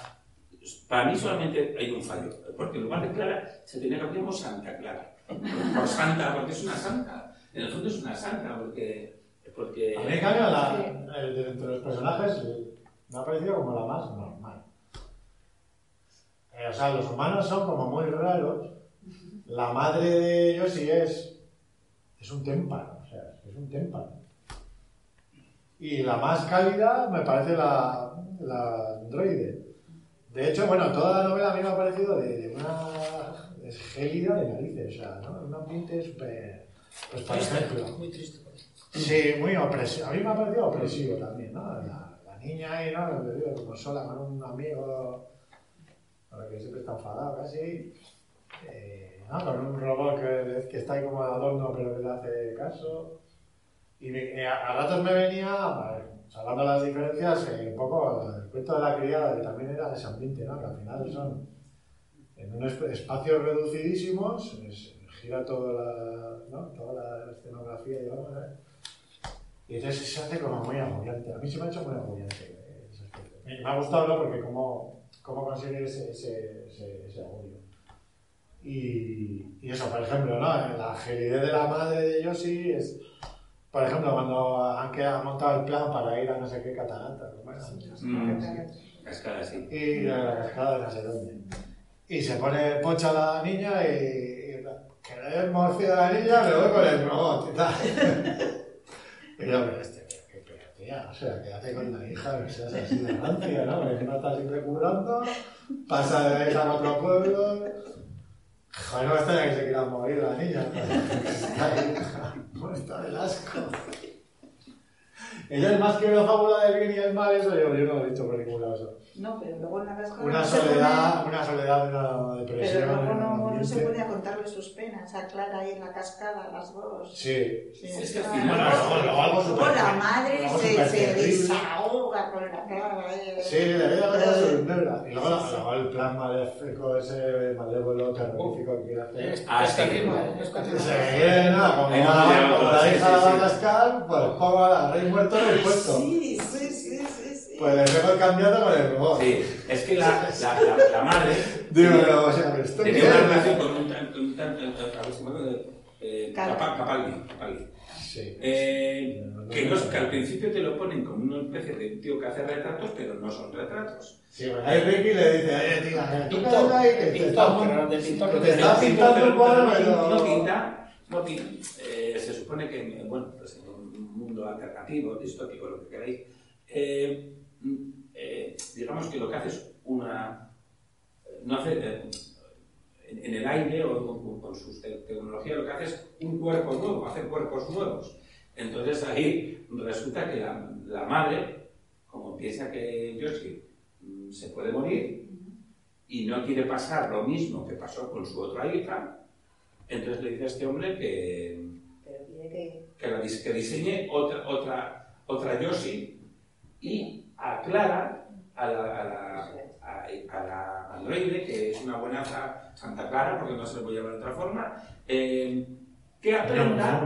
para mí solamente hay un fallo, porque en lugar de Clara se tenía que llamar como Santa Clara. Por santa, porque es una santa. En el fondo es una santa, porque... porque A mí, cambio, la, el de entre los personajes eh, me ha parecido como la más normal. Eh, o sea, los humanos son como muy raros. La madre de ellos sí es, es un témpano, o sea, es un témpano. Y la más cálida me parece la, la androide. De hecho, bueno, toda la novela a mí me ha parecido de, de una es gélida de narices, o sea, ¿no? Un ambiente súper... Pues, por ejemplo... Muy triste. Sí, muy opresivo. A mí me ha parecido opresivo también, ¿no? La, la niña ahí, ¿no? Como sola con un amigo, el que siempre está enfadado casi, eh, ¿no? Con un robot que, que está ahí como de adorno pero que le hace caso. Y me- eh, a, a ratos me venía, vale, salvando las diferencias, eh, un poco el cuento de la criada, que también era de ese ambiente, ¿no? Que al final son en unos espacios reducidísimos, es- gira toda la, ¿no? toda la escenografía, digamos, ¿eh? Y entonces se hace como muy agobiante. A mí se me ha hecho muy agobiante. Me me ha gustado ¿no? porque cómo, cómo consigue ese, ese, ese, ese agobio. Y, y eso, por ejemplo, ¿no? la agilidad de la madre de Yoshi es, por ejemplo, cuando han, que- han montado el plan para ir a no sé qué catarata, ¿cómo era? Mm, cascada, sí. y a la cascada de no sé dónde. Y se pone pocha la niña y, y que le den morcilla a la niña, me voy con el robot y tal. y yo, pero este, qué tía, o sea, quédate con la hija, no seas así de rancia, ¿no? Porque encima está siempre curando, pasa de esa a otro pueblo. Joder, no me extraña que se quiera morir la niña. Está ahí, muerta del asco. Ella es más que una fábula del bien y el mal, eso yo, yo no lo he dicho por ningún lado. No, pero luego en la cascada Una no se soledad, una soledad, una depresión. Pero luego no, no se a contarle sus penas a Clara ahí en la cascada, las dos. Sí. Sí, Es que al final- Bueno, la madre se, se desahoga con la Clara. eh. Sí, de verdad, de verdad, Eh, de verdad. Y luego, luego el plan maléfico, ese malévolo terrorífico que quiere hacer. Ah, es es terrible. Se ¿no? Como Ahí la, la hija de. Madagascar, pues pongo a la rey muerto en el puesto. Sí, sí. Pues le dejo cambiando con el robot. Sí, es que la, la, la, la madre Digo, pero, o sea, esto tenía una relación con un tan, con un tan, eh, eh, Capaldi, Capaldi. Sí. Eh, que, no es- que al principio te lo ponen como una especie de tío que hace retratos, pero no son retratos. Sí, bueno, ahí Ricky le dice, Pintor, que de te pintor, está pintando cuadro, no, pero... no pinta, no pinta. Eh, se supone que, bueno, pues en un mundo alternativo, distópico, lo que queráis, eh, eh, digamos que lo que hace es una... No hace... eh, en, el aire o con, con su te- tecnología lo que hace es un cuerpo nuevo, hace cuerpos nuevos. Entonces ahí resulta que la, la madre, como piensa que Yoshi mm, se puede morir y no quiere pasar lo mismo que pasó con su otra hija, entonces le dice a este hombre que, Pero quiere que. que, la dis- que diseñe otra, otra, otra Yoshi y aclara a la, a la, a, a la androide, que es una buena Santa Clara, porque no se le puede llamar de otra forma, eh, que aprenda...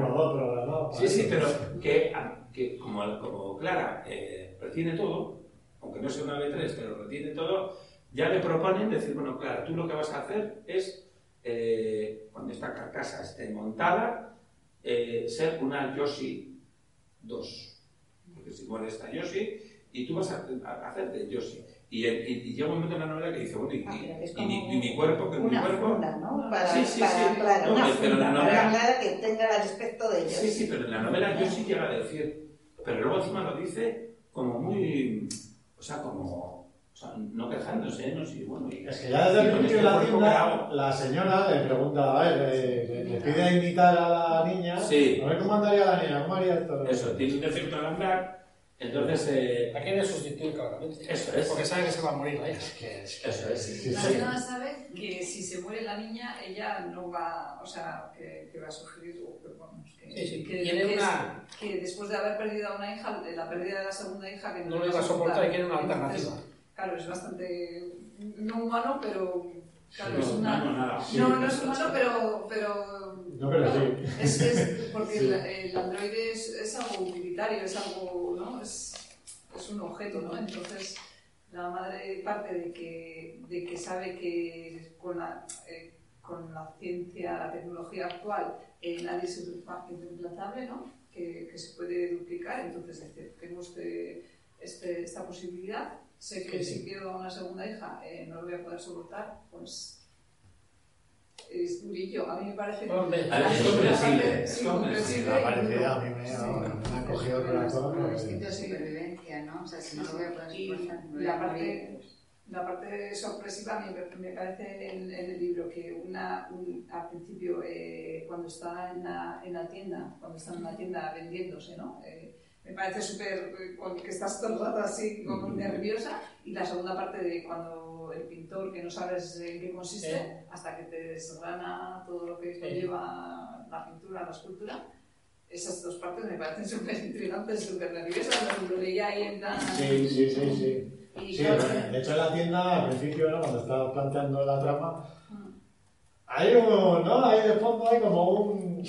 Sí, sí, pero que, que como, como Clara eh, retiene todo, aunque no sea una B3, pero retiene todo, ya le proponen decir, bueno, Clara, tú lo que vas a hacer es, eh, cuando esta carcasa esté montada, eh, ser una Yoshi 2. Porque si muere esta Yoshi, y tú vas a, a hacer de Yoshi. Y, y- y llega un momento en la novela que dice, bueno, y, Ah, pero que es y mi, y mi cuerpo, que mi Una cuerpo... funda, ¿no? Para, Sí, sí, para sí. Clara, No, una pero funda la para novela- Clara que tenga el aspecto de ellos. Sí, sí, pero en la novela yo sí llega a decir, pero luego encima lo dice como muy, o sea, como, o sea, no quejándose, no sé, bueno, y, Es que ya desde y el principio este de la tienda, la señora le pregunta, a ver, le, le- le pide imitar a la niña. Sí. A ver cómo andaría la niña, cómo haría esto. Eso, tiene un defecto al andar, entonces, eh, La quiere sustituir claramente. Eso es. Porque sabe que se va a morir la hija. Es que, es Eso es. sí, La sí. sabe que si se muere la niña, ella no va, o sea, que, que va a sufrir, o que, vamos, que, Sí, sí. que, Tiene que es- una- que después de haber perdido a una hija, la pérdida de la segunda hija, que No lo iba a soportar y quiere una alternativa. Claro, es bastante no humano, pero claro, no, es una, no, nada. no, no es humano, pero, pero No, pero sí. es, es porque Sí. el, el androide es, es algo utilitario, es algo, ¿no? Es, es un objeto, ¿no? Entonces, la madre parte de que, de que sabe que con la, eh, con la ciencia, la tecnología actual, eh, nadie es implantable, ¿no? Que, que se puede duplicar, entonces tengo este, este, esta posibilidad, sé que Sí, si quiero una segunda hija eh, no lo voy a poder soportar, pues es durillo. A mí me parece... Hombre, ver, es comprensible, parte, es sí, comprensible. Me ha parecido a mí me, me ha cogido el corazón. Instinto de supervivencia, ¿no? O sea, si no lo voy a poder soportar, voy la parte-. La parte sorpresiva me, me parece en, en el libro que una, un- al principio, eh, cuando está en la, en la tienda, cuando está en la tienda vendiéndose, ¿no? Eh, me parece súper, eh, que estás todo el rato así como nerviosa. Y la segunda parte de cuando el pintor, que no sabes en qué consiste, Sí. hasta que te desgrana todo lo que Sí. conlleva la pintura, la escultura. Esas dos partes me parecen súper intrigantes, súper nerviosas. Lo leía ahí en plan... Sí, sí, sí, sí. Y Sí, claro, de hecho en la tienda al principio, ¿no? cuando estaba planteando la trama, Mm. hay un, ¿no? Ahí de fondo hay como un...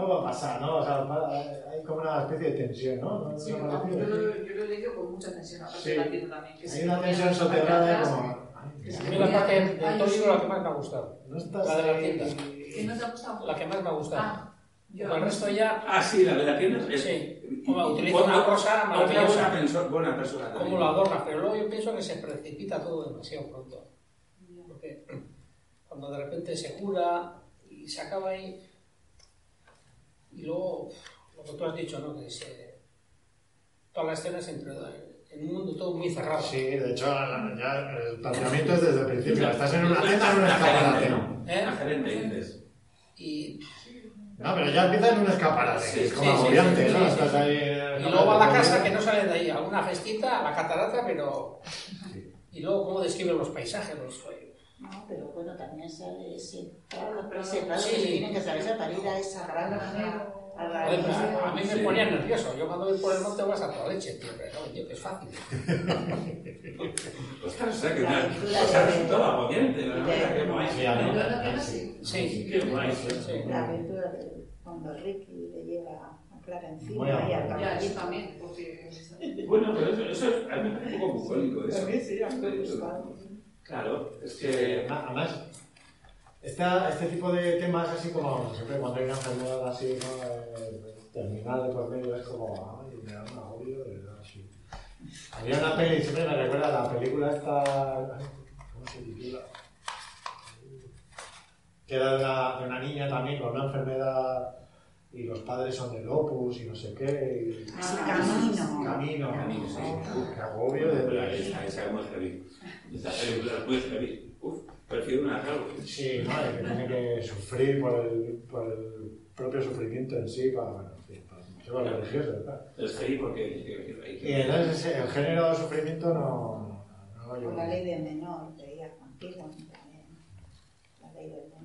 Algo va a pasar, ¿no? O sea, va- hay como una especie de tensión, ¿no? ¿No Sí, yo, lo, yo lo he leído con mucha tensión, aparte Sí. la entiendo también. Que Hay una tensión la soterrada como... A mí la parte de todo libro la que más me ha gustado. No estás La de la tienda. ¿Que no te ha gustado? La que más me ha gustado. Ah, yo... El resto ya, Ah, sí, la de la tienda. es- Sí. Como utiliza una cosa maravillosa. buena, buena persona. como lo adorna, pero luego yo pienso que se precipita todo demasiado pronto. Porque cuando de repente se cura y se acaba ahí, y luego lo que tú has dicho, ¿no? Que se, toda la escena es entre, en un mundo todo muy cerrado. Sí, de hecho, la- ya el planteamiento es desde el principio. Estás en una tienda en un escaparate. ¿Eh? La gerente, dices. Y, No, pero ya empieza en un escaparate. Sí, es como sí, agobiante, sí, ¿no? sí, Estás ahí... y luego a la casa que no sale de ahí, a una festita, a la catarata, pero... Y luego cómo describen los paisajes, los... No, pero bueno, también sale ese Claro, pero- ese plano sí. que se tienen que atravesar para ir a esa granja, a la Joder, pues a, a mí me Sí. ponía nervioso. Yo cuando voy por el monte vas a toda leche, tío, pero no, tío, que es fácil. Ostras, o sea que o sea, de- verdad, qué guay. Sí, sí. Sí, Qué guay, sí. sí. La aventura de cuando Ricky le lleva a Clara encima Muy y al también, porque... Bueno, pero eso, eso a mí me parece un poco bucólico eso. A mí sí, a mí me gusta. Claro, es que... Además, esta- este tipo de temas, así como siempre cuando hay una enfermedad así, ¿no? Eh, terminal de por medio, es como, ay, me da un agobio, de. Había una peli, siempre me recuerda la película esta, ¿cómo se titula? Que era de una niña también con una enfermedad y los padres son del opus y no sé qué. y- Sí, camino. Camino. Camino, sí. Uf, qué agobio de verdad. esa, esa es muy heavy. Esa película es muy heavy. Uf, prefiero una Halloween. Sí, ¿no? Que tiene que sufrir por el, por el propio sufrimiento en sí para, bueno, en fin, para motivos religiosos, ¿verdad? Es heavy porque hay que- Y entonces ese- el género de sufrimiento no, no Por llevo. la ley del menor, veía contigo también. La ley del menor.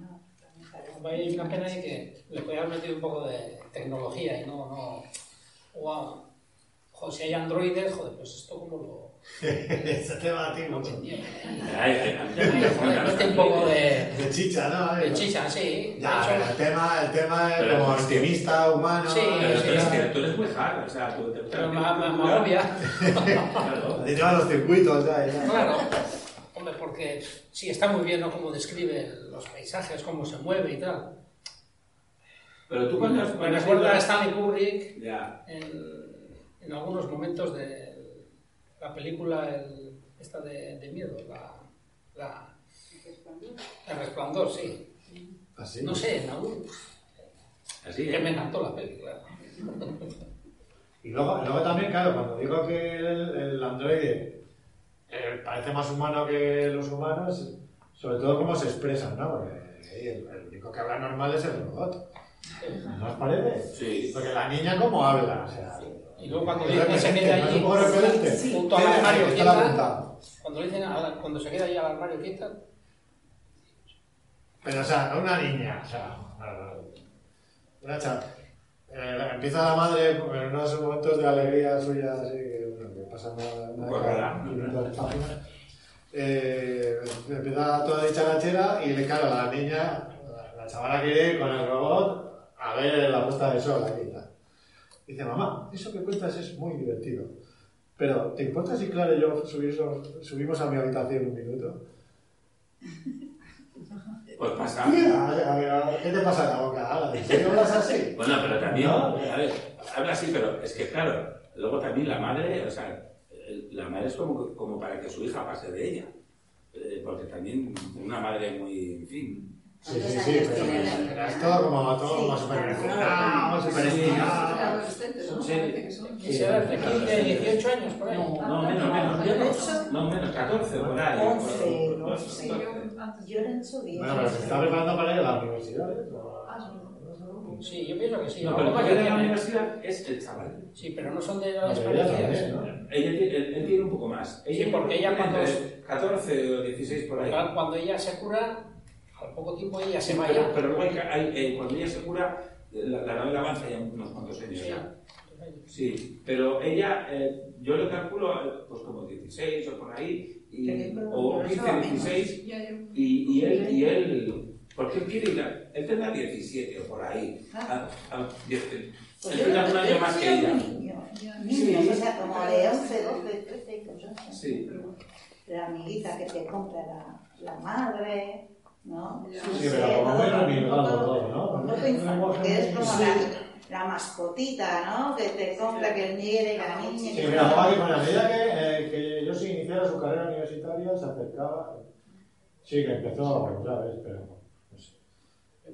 Hay una pena ahí que le podían haber metido un poco de tecnología y no, no. Wow. Joder, si hay androides, joder, pues esto como lo. Ese tema a ti No mucho. un poco de. De chicha, ¿no? de chicha, sí. Ya, De hecho, el tema, el tema es Pero- como optimista, humano. Sí, Pero sí, tú eres, tú eres muy hard, o sea, tú te pero me, me, me agobia. Claro. Te llevan los circuitos ya. ya. Claro. Hombre, porque sí, está muy bien, ¿no? Cómo describe los paisajes, cómo se mueve y tal. Pero tú cuando has... Me recuerda a Stanley Kubrick en, en algunos momentos de la película el- esta de, de miedo, la, la- El Resplandor, sí. Así. No sé, en algún... Así, Que me ¿eh? encantó la película. Y luego, luego también, claro, cuando digo que el, el androide eh, parece más humano que los humanos, sobre todo cómo se expresan, ¿no? Porque eh, el, el único que habla normal es el robot. ¿No os parece? Sí. Porque la niña, ¿cómo habla? O sea, Y luego cuando es dice que se queda ¿no es allí un poco repelente? Sí, junto al armario está la quieta, cuando dicen a- cuando se queda allí al armario quieta, Pero, o sea, no una niña, o sea, una chava. Eh, empieza la madre en unos momentos de alegría suya, así que, bueno, que una Poco rara. 500 páginas. Eh, empieza toda dicharachera y, le- claro, la niña, la, la chavala quiere ir con el robot a ver la puesta de sol aquí tal. Dice, mamá, eso que cuentas es muy divertido. Pero, ¿te importa si Clara y yo subimos, subimos a mi habitación un minuto? Pues pasa. A ver, a ver, a ver, ¿Qué te pasa en la boca? ¿En serio hablas así? Bueno, pero también, No. a ver, habla así, pero es que claro, luego también la madre, o sea, la madre es como, como para que su hija pase de ella. Eh, porque también una madre muy, en fin. Sí, sí, sí, pero, pero es todo como, todo refinado, súper estirado. Adolescentes, ¿no? Sí. Será de 15, 18 años por ahí. No, menos, menos, yo de menos, hecho- no, menos, 14 por ahí. Once, por- no por- sé. por- Yo antes- Yo era en su día. Bueno, pero se está preparando para ir a la universidad, ¿eh? Sí. Yo pienso que sí. No, El pero lo que de la universidad es el chaval. Sí, pero no son de las también, ¿no? Ella tiene, él, él tiene un poco más. Sí, porque ella cuando- entre 14 o 16 por ahí. Claro, Cuando ella se cura, al poco tiempo ella se va pero, ya. pero luego hay, que- hay- eh, cuando ella se cura, la, la novela avanza ya unos cuantos años Sí. ya. Sí, pero ella, eh, yo le calculo eh, pues como 16 o por ahí, y, o yo 15, pensaba menos. 16, Ya, yo- y, y él, y él, porque él quiere ir, a- él tendrá 17 o por ahí, Ah. a- a 10, Pues él tendrá un año más que ella. niño, ya- Niños, o sea, como de 11, 12, 13, cosas así. Sí. La amiguita que te compra la, la madre, ¿no? Sí, Sí, pero muy remilgado un poco- todo, ¿no? Un poco infantil, que es como Sí. la, la mascotita, ¿no? Que te compra, que el niño, la niña... Sí, que- mira, Juan, que con la medida que, eh, que yo sí iniciara su carrera universitaria, se acercaba. Sí, que empezó, ya ves, pero.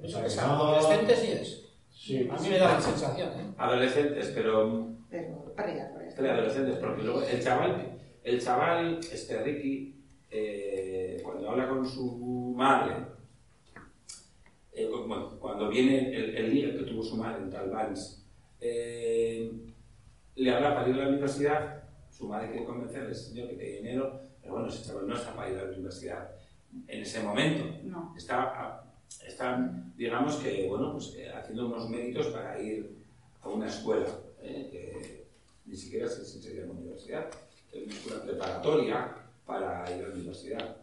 No sé. Yo pienso O que sea, es que no- adolescente sí es. Sí, A mí me da la sensación, ¿eh? Adolescentes, pero Pero para allá, para allá. preadolescentes, porque luego el chaval, el chaval, este Ricky, eh, cuando habla con su madre, eh, bueno, cuando viene el, el día que tuvo su madre en Talvans, eh, le habla para ir a la universidad, su madre quiere convencerle al señor que tiene dinero, pero bueno, ese chaval no está para ir a la universidad en ese momento. No. Está, a- está digamos que, bueno, pues eh, haciendo unos méritos para ir a una escuela, ¿eh? que ni siquiera se, se una universidad, es una preparatoria para ir a la universidad.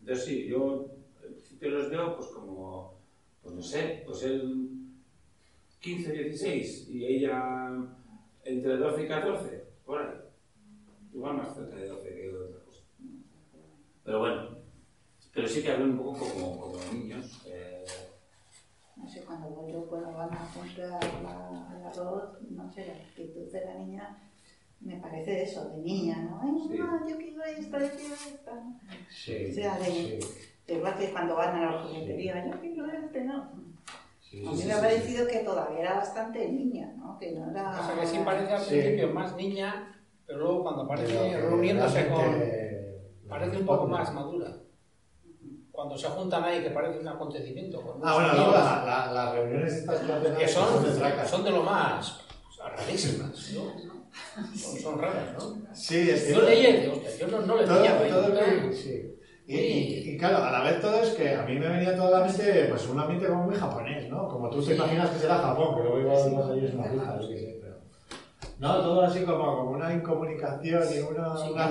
Entonces sí, yo en principio los veo pues como, pues no sé, pues él 15, 16 y ella entre 12 y 14, por ahí. Igual más cerca de 12 que otra cosa. Pero bueno, pero sí que hablan un poco como, como niños. eh, No sé, cuando voy yo, cuando van a comprar la, el arroz, no sé, la actitud de la niña me parece eso, de niña, ¿no? Ay, Sí. mamá, yo quiero esto, yo quiero esto. sí. O sea, de- sí, Igual que cuando van a la juguetería, yo quiero este, ¿no? sí, A mí sí, me ha sí. parecido que todavía era bastante niña, ¿no? Que no era... O sea que sí parece al Sí. principio más niña, pero luego cuando aparece reuniéndose con... Parece un poco más madura. Cuando se juntan ahí, que parece un acontecimiento. Con Ah, bueno, amigos la- la- las reuniones estas que son, son de lo más rarísimas, ¿no? Son, son raras, ¿no? Sí, es que. Yo leí el hostia, yo no, no le todo, pillaba. todo muy- sí. Y, y- y claro, a la vez todo es que a mí me venía toda la mente, pues un ambiente como muy japonés, ¿no? Como tú te imaginas que será Japón, que luego igual vas allí es una. No, todo así como, como una incomunicación y una, Sí, una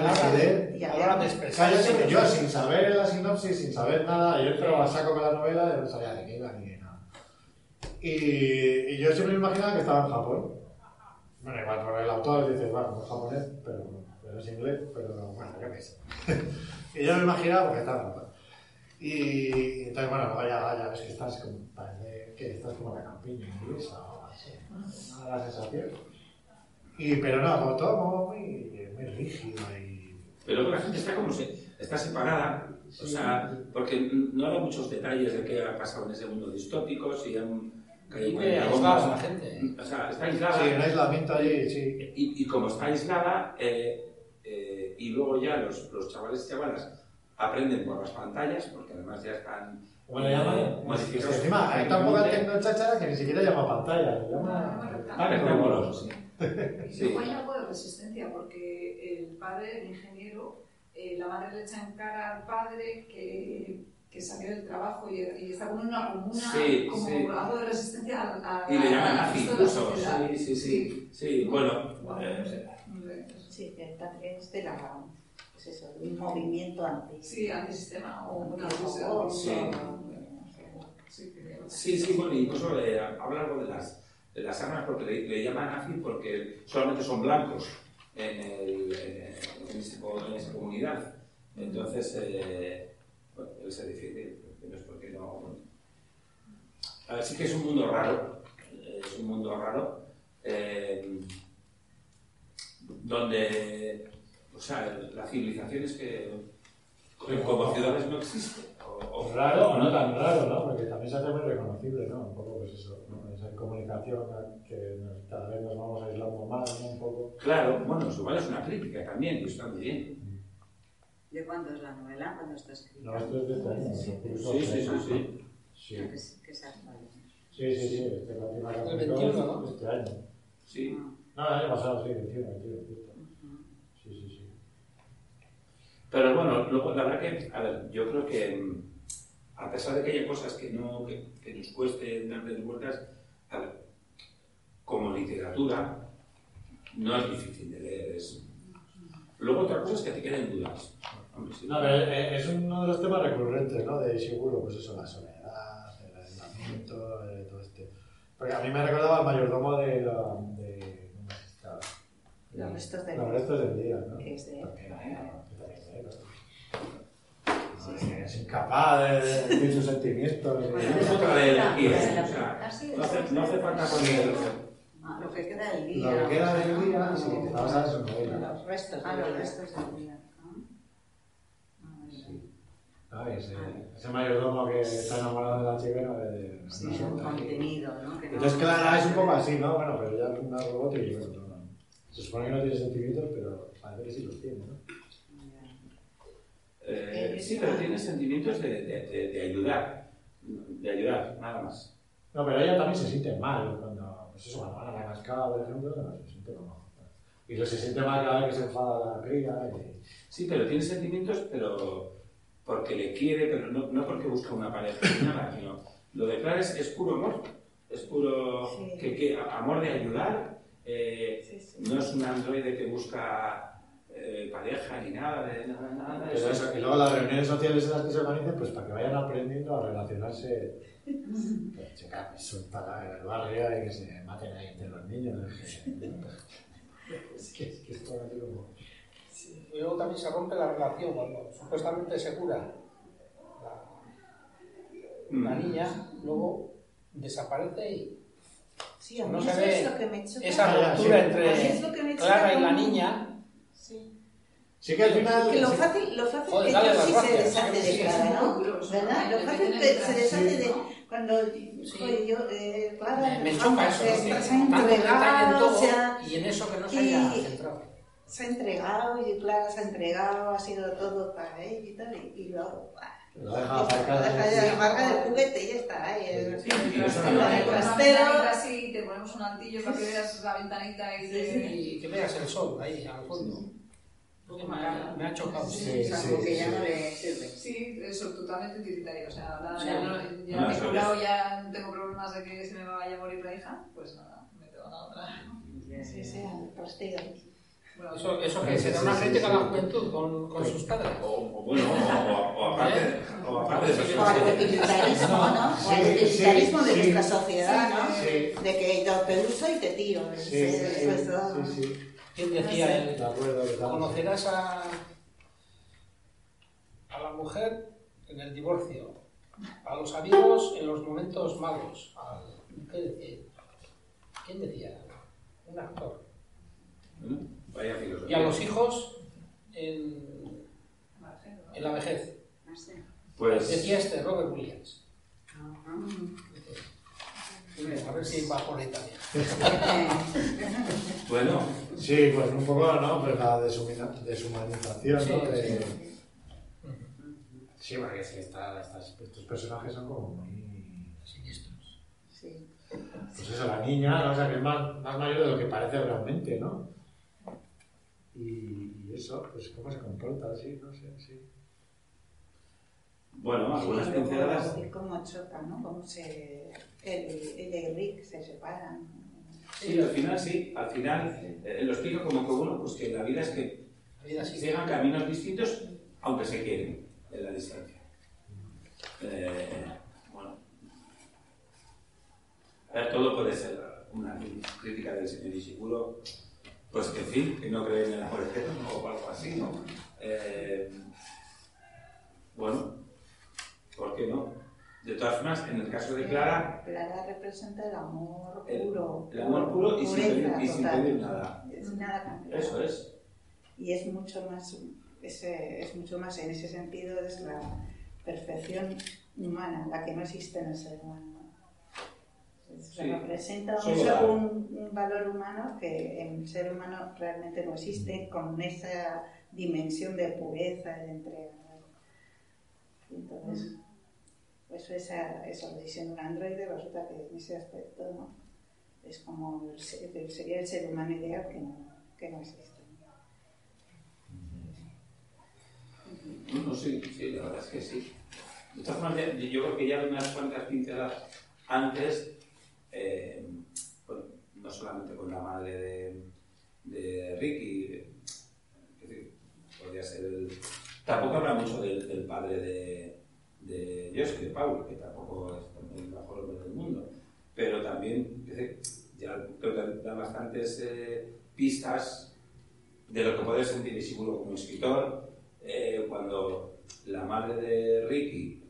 y a la hora de O sea, yo, sin saber la sinopsis, sin saber nada, yo entro a saco con la novela y no sabía de qué iba ni de nada. Y, y yo siempre me imaginaba que estaba en Japón. Bueno, igual por el autor dices, bueno, no es japonés, pero, pero es inglés, pero bueno, qué ves. y yo me imaginaba porque estaba en Japón. Y entonces, bueno, luego ya, ya ves que estás como, parece que estás como en la campiña inglesa o algo así. ¿no? Me da la sensación. Y, pero no, como todo como muy, muy rígido y... Pero luego la gente está como se, está separada, o sea, porque no da muchos detalles de qué ha pasado en ese mundo distópico, si han caído en la gente. O sea, está aislada. Sí, un aislamiento allí, sí. Y, y como está aislada, eh, eh, y luego ya los, los chavales y chavalas aprenden por las pantallas, porque además ya están ¿Cómo le llaman? eh, Es modificados. encima hay tan poca tecnochachara que ni siquiera llama pantalla, Ah, llama... Ah, rectángulos, sí. Y Sí. luego hay algo de resistencia, porque el padre, el ingeniero, eh, la madre le echa en cara al padre que, que salió del trabajo y, y está con una, como, una, Sí, como sí. algo de resistencia a, a Y le a- llaman al nazi incluso, sí, sí, sí. Sí, bueno, Bueno, eh. Sí, que también es de la... Pues eso, de un movimiento anti... Sí, antisistema o una cosa. Sí. Sí, que- Sí, bueno, incluso eh, habla algo de las, las armas porque le, llaman nazi porque solamente son blancos. en, esa comunidad. Entonces, eh, bueno, él se defiende, no es porque no... A ver, sí que es un mundo raro, es un mundo raro, eh, donde, o sea, la civilización es que como ciudades no existe. O, o- Raro o no tan raro, ¿no? Porque también se hace muy reconocible, ¿no? Un poco, pues eso, ¿no? Esa comunicación que cada vez nos vamos aislando más, ¿no? Un poco. Claro, bueno, igual es una crítica también, y está muy bien. ¿De cuándo es la novela? ¿Cuándo está escrita? No, esto es de este año. Sí, Sí, sí, este sí, sí. Sí, Que, que actual. sí, sí, sí, esta es la última que El publicó 21, ¿no? Este año. Sí. No, el año pasado, sí, 21, 21, justo. Sí, sí, sí. Pero bueno, luego, la verdad que, a ver, yo creo que mm, a pesar de que haya cosas que, no, que, que nos cueste darles vueltas, a ver, como literatura no es difícil de leer. Es... Luego otra cosa es que te queden dudas. Hombre, sí. No, eh, es uno de los temas recurrentes, ¿no? De seguro, pues eso, la soledad, el aislamiento, eh, todo este. Porque a mí me recordaba el mayordomo de la. De. Los restos del Los restos del día, ¿no? Que es de-. Es Es incapaz de de decir sus sentimientos. Es otra de no hace, falta poner... Ah, lo que queda del día. Lo que queda del día, sí, en su novela. Los restos Ah, del los día. restos del día. Ah. ¿no? Ese, ese mayordomo que está enamorado de la chica no de- Sí, sé, un contenido, ¿no? Entonces Clara es un poco así, ¿no? Bueno, pero ya es una robot y bueno, no, no. Se supone que no tiene sentimientos, pero parece que sí los tiene, ¿no? Eh, sí, pero tiene sentimientos de, de, de, de ayudar, de ayudar, nada más. No, pero ella también se siente mal cuando, pues eso, cuando van a la cascada, por ejemplo, no, se siente como... Y lo se siente mal cada vez que se enfada la cría. Y... Sí, pero tiene sentimientos, pero porque le quiere, pero no, no porque busca una pareja ni nada, sino lo de Clara es, es puro amor, es puro Sí. que, que, amor de ayudar, eh, Sí, sí. no es un androide que busca eh, pareja ni nada, de nada, nada. Pero eso eso, y luego las reuniones sociales en las que se organizan, pues para que vayan aprendiendo a relacionarse. Pues, chica, soltarla en el barrio y que se maten ahí entre los niños. Es que, es que esto así como... Y luego también se rompe la relación cuando supuestamente se cura la, la Mm. niña, luego desaparece y Sí, a mí No eso se ve es lo que me choca. esa Ah, ruptura sí. A mí es entre Clara y la niña, Sí. Sí que al final... Que lo sí- fácil, lo fácil Joder, que ellos sí se deshace Sí, de Clara, son ¿no? ¿Verdad? Lo fácil se deshace Sí. de cuando joder, yo, eh, Clara, me, choca eso, se, se que ha entregado, todo se ha, y en eso que no se haya centrado. se ha entregado y Clara se ha entregado, ha sido todo para ella y tal, y, y luego. Lo deja Lo aparcado. deja ya marca del juguete y ya está ahí. el- Sí, Y eso te no ponemos un altillo para que veas la ventanita y te... Y que veas el sol ahí al fondo. Me, ha- chocado. Sí, algo que ya no le sirve. Sí, eso, totalmente utilitario. O sea, nada, Sí. ya, no, ya No, me he curado, ya no tengo problemas de que se me vaya a morir la hija, pues nada, me tengo la otra. Sí, sí, al. Bueno, Eso, eso que será una crítica a la juventud con, con sus padres. O, o bueno, o, aparte, o aparte de eso, O al utilitarismo, ¿no? O al Sí, utilitarismo sí, de sí. nuestra sociedad, ¿no? Sí, De que yo te uso y te tiro. sí, sí, sí, sí. ¿Quién decía? De acuerdo. conocerás a, a la mujer en el divorcio, a los amigos en los momentos malos. al- ¿qué decía? ¿Quién decía? Un actor. Vaya Y a los hijos en, en la vejez. Pues, Decía este, Robert Williams. A ver si va por ahí también. bueno, Sí, pues un poco, ¿no? Pues la deshumanización, ¿no? Sí, De... Sí, porque es que esta- estas- estos personajes son como muy... Siniestros. Sí. Pues eso, la niña, ¿no? o sea, que es más, más mayor de lo que parece realmente, ¿no? Y, y eso, pues cómo se comporta, sí, no sé, sí. Bueno, algunas luego pinceladas. choca, ¿no? Cómo se... El, ella y Rick se separan. Sí, al final sí, al final eh, lo explico como que bueno, pues que la vida es que sigan caminos distintos, aunque se quieren en la distancia. Eh, bueno. A ver, todo puede ser una crítica del señor Ishiguro, pues que en fin, que no creen en el amor eterno o algo así, ¿no? Eh, bueno, ¿por qué no? De todas formas, en el caso de Clara, Clara representa el amor puro. el amor puro y sin pedir- y sin pedir nada. Es nada cambiado. eso es. Y es mucho más, ese, es mucho más en ese sentido, es la perfección humana, la que no existe en el ser humano. Se Sí. representa un, un- un valor humano que en el ser humano realmente no existe con esa dimensión de pureza y de entrega. Entonces, pues esa, eso, lo diciendo un androide, resulta que en ese aspecto ¿no? es como sería el ser humano ideal que no, que no existe. No, sí, sí, la verdad es que sí. De todas ya- yo creo que ya unas cuantas pinceladas antes, eh, bueno, no solamente con la madre de, Ricky, eh, es decir, podría ser el... Tampoco habla mucho del, del padre de, de Josie, de Paul, que tampoco es el mejor hombre del mundo, pero también, ya creo que da bastantes eh, pistas de lo que puede sentir Ishiguro como escritor, eh, cuando la madre de Ricky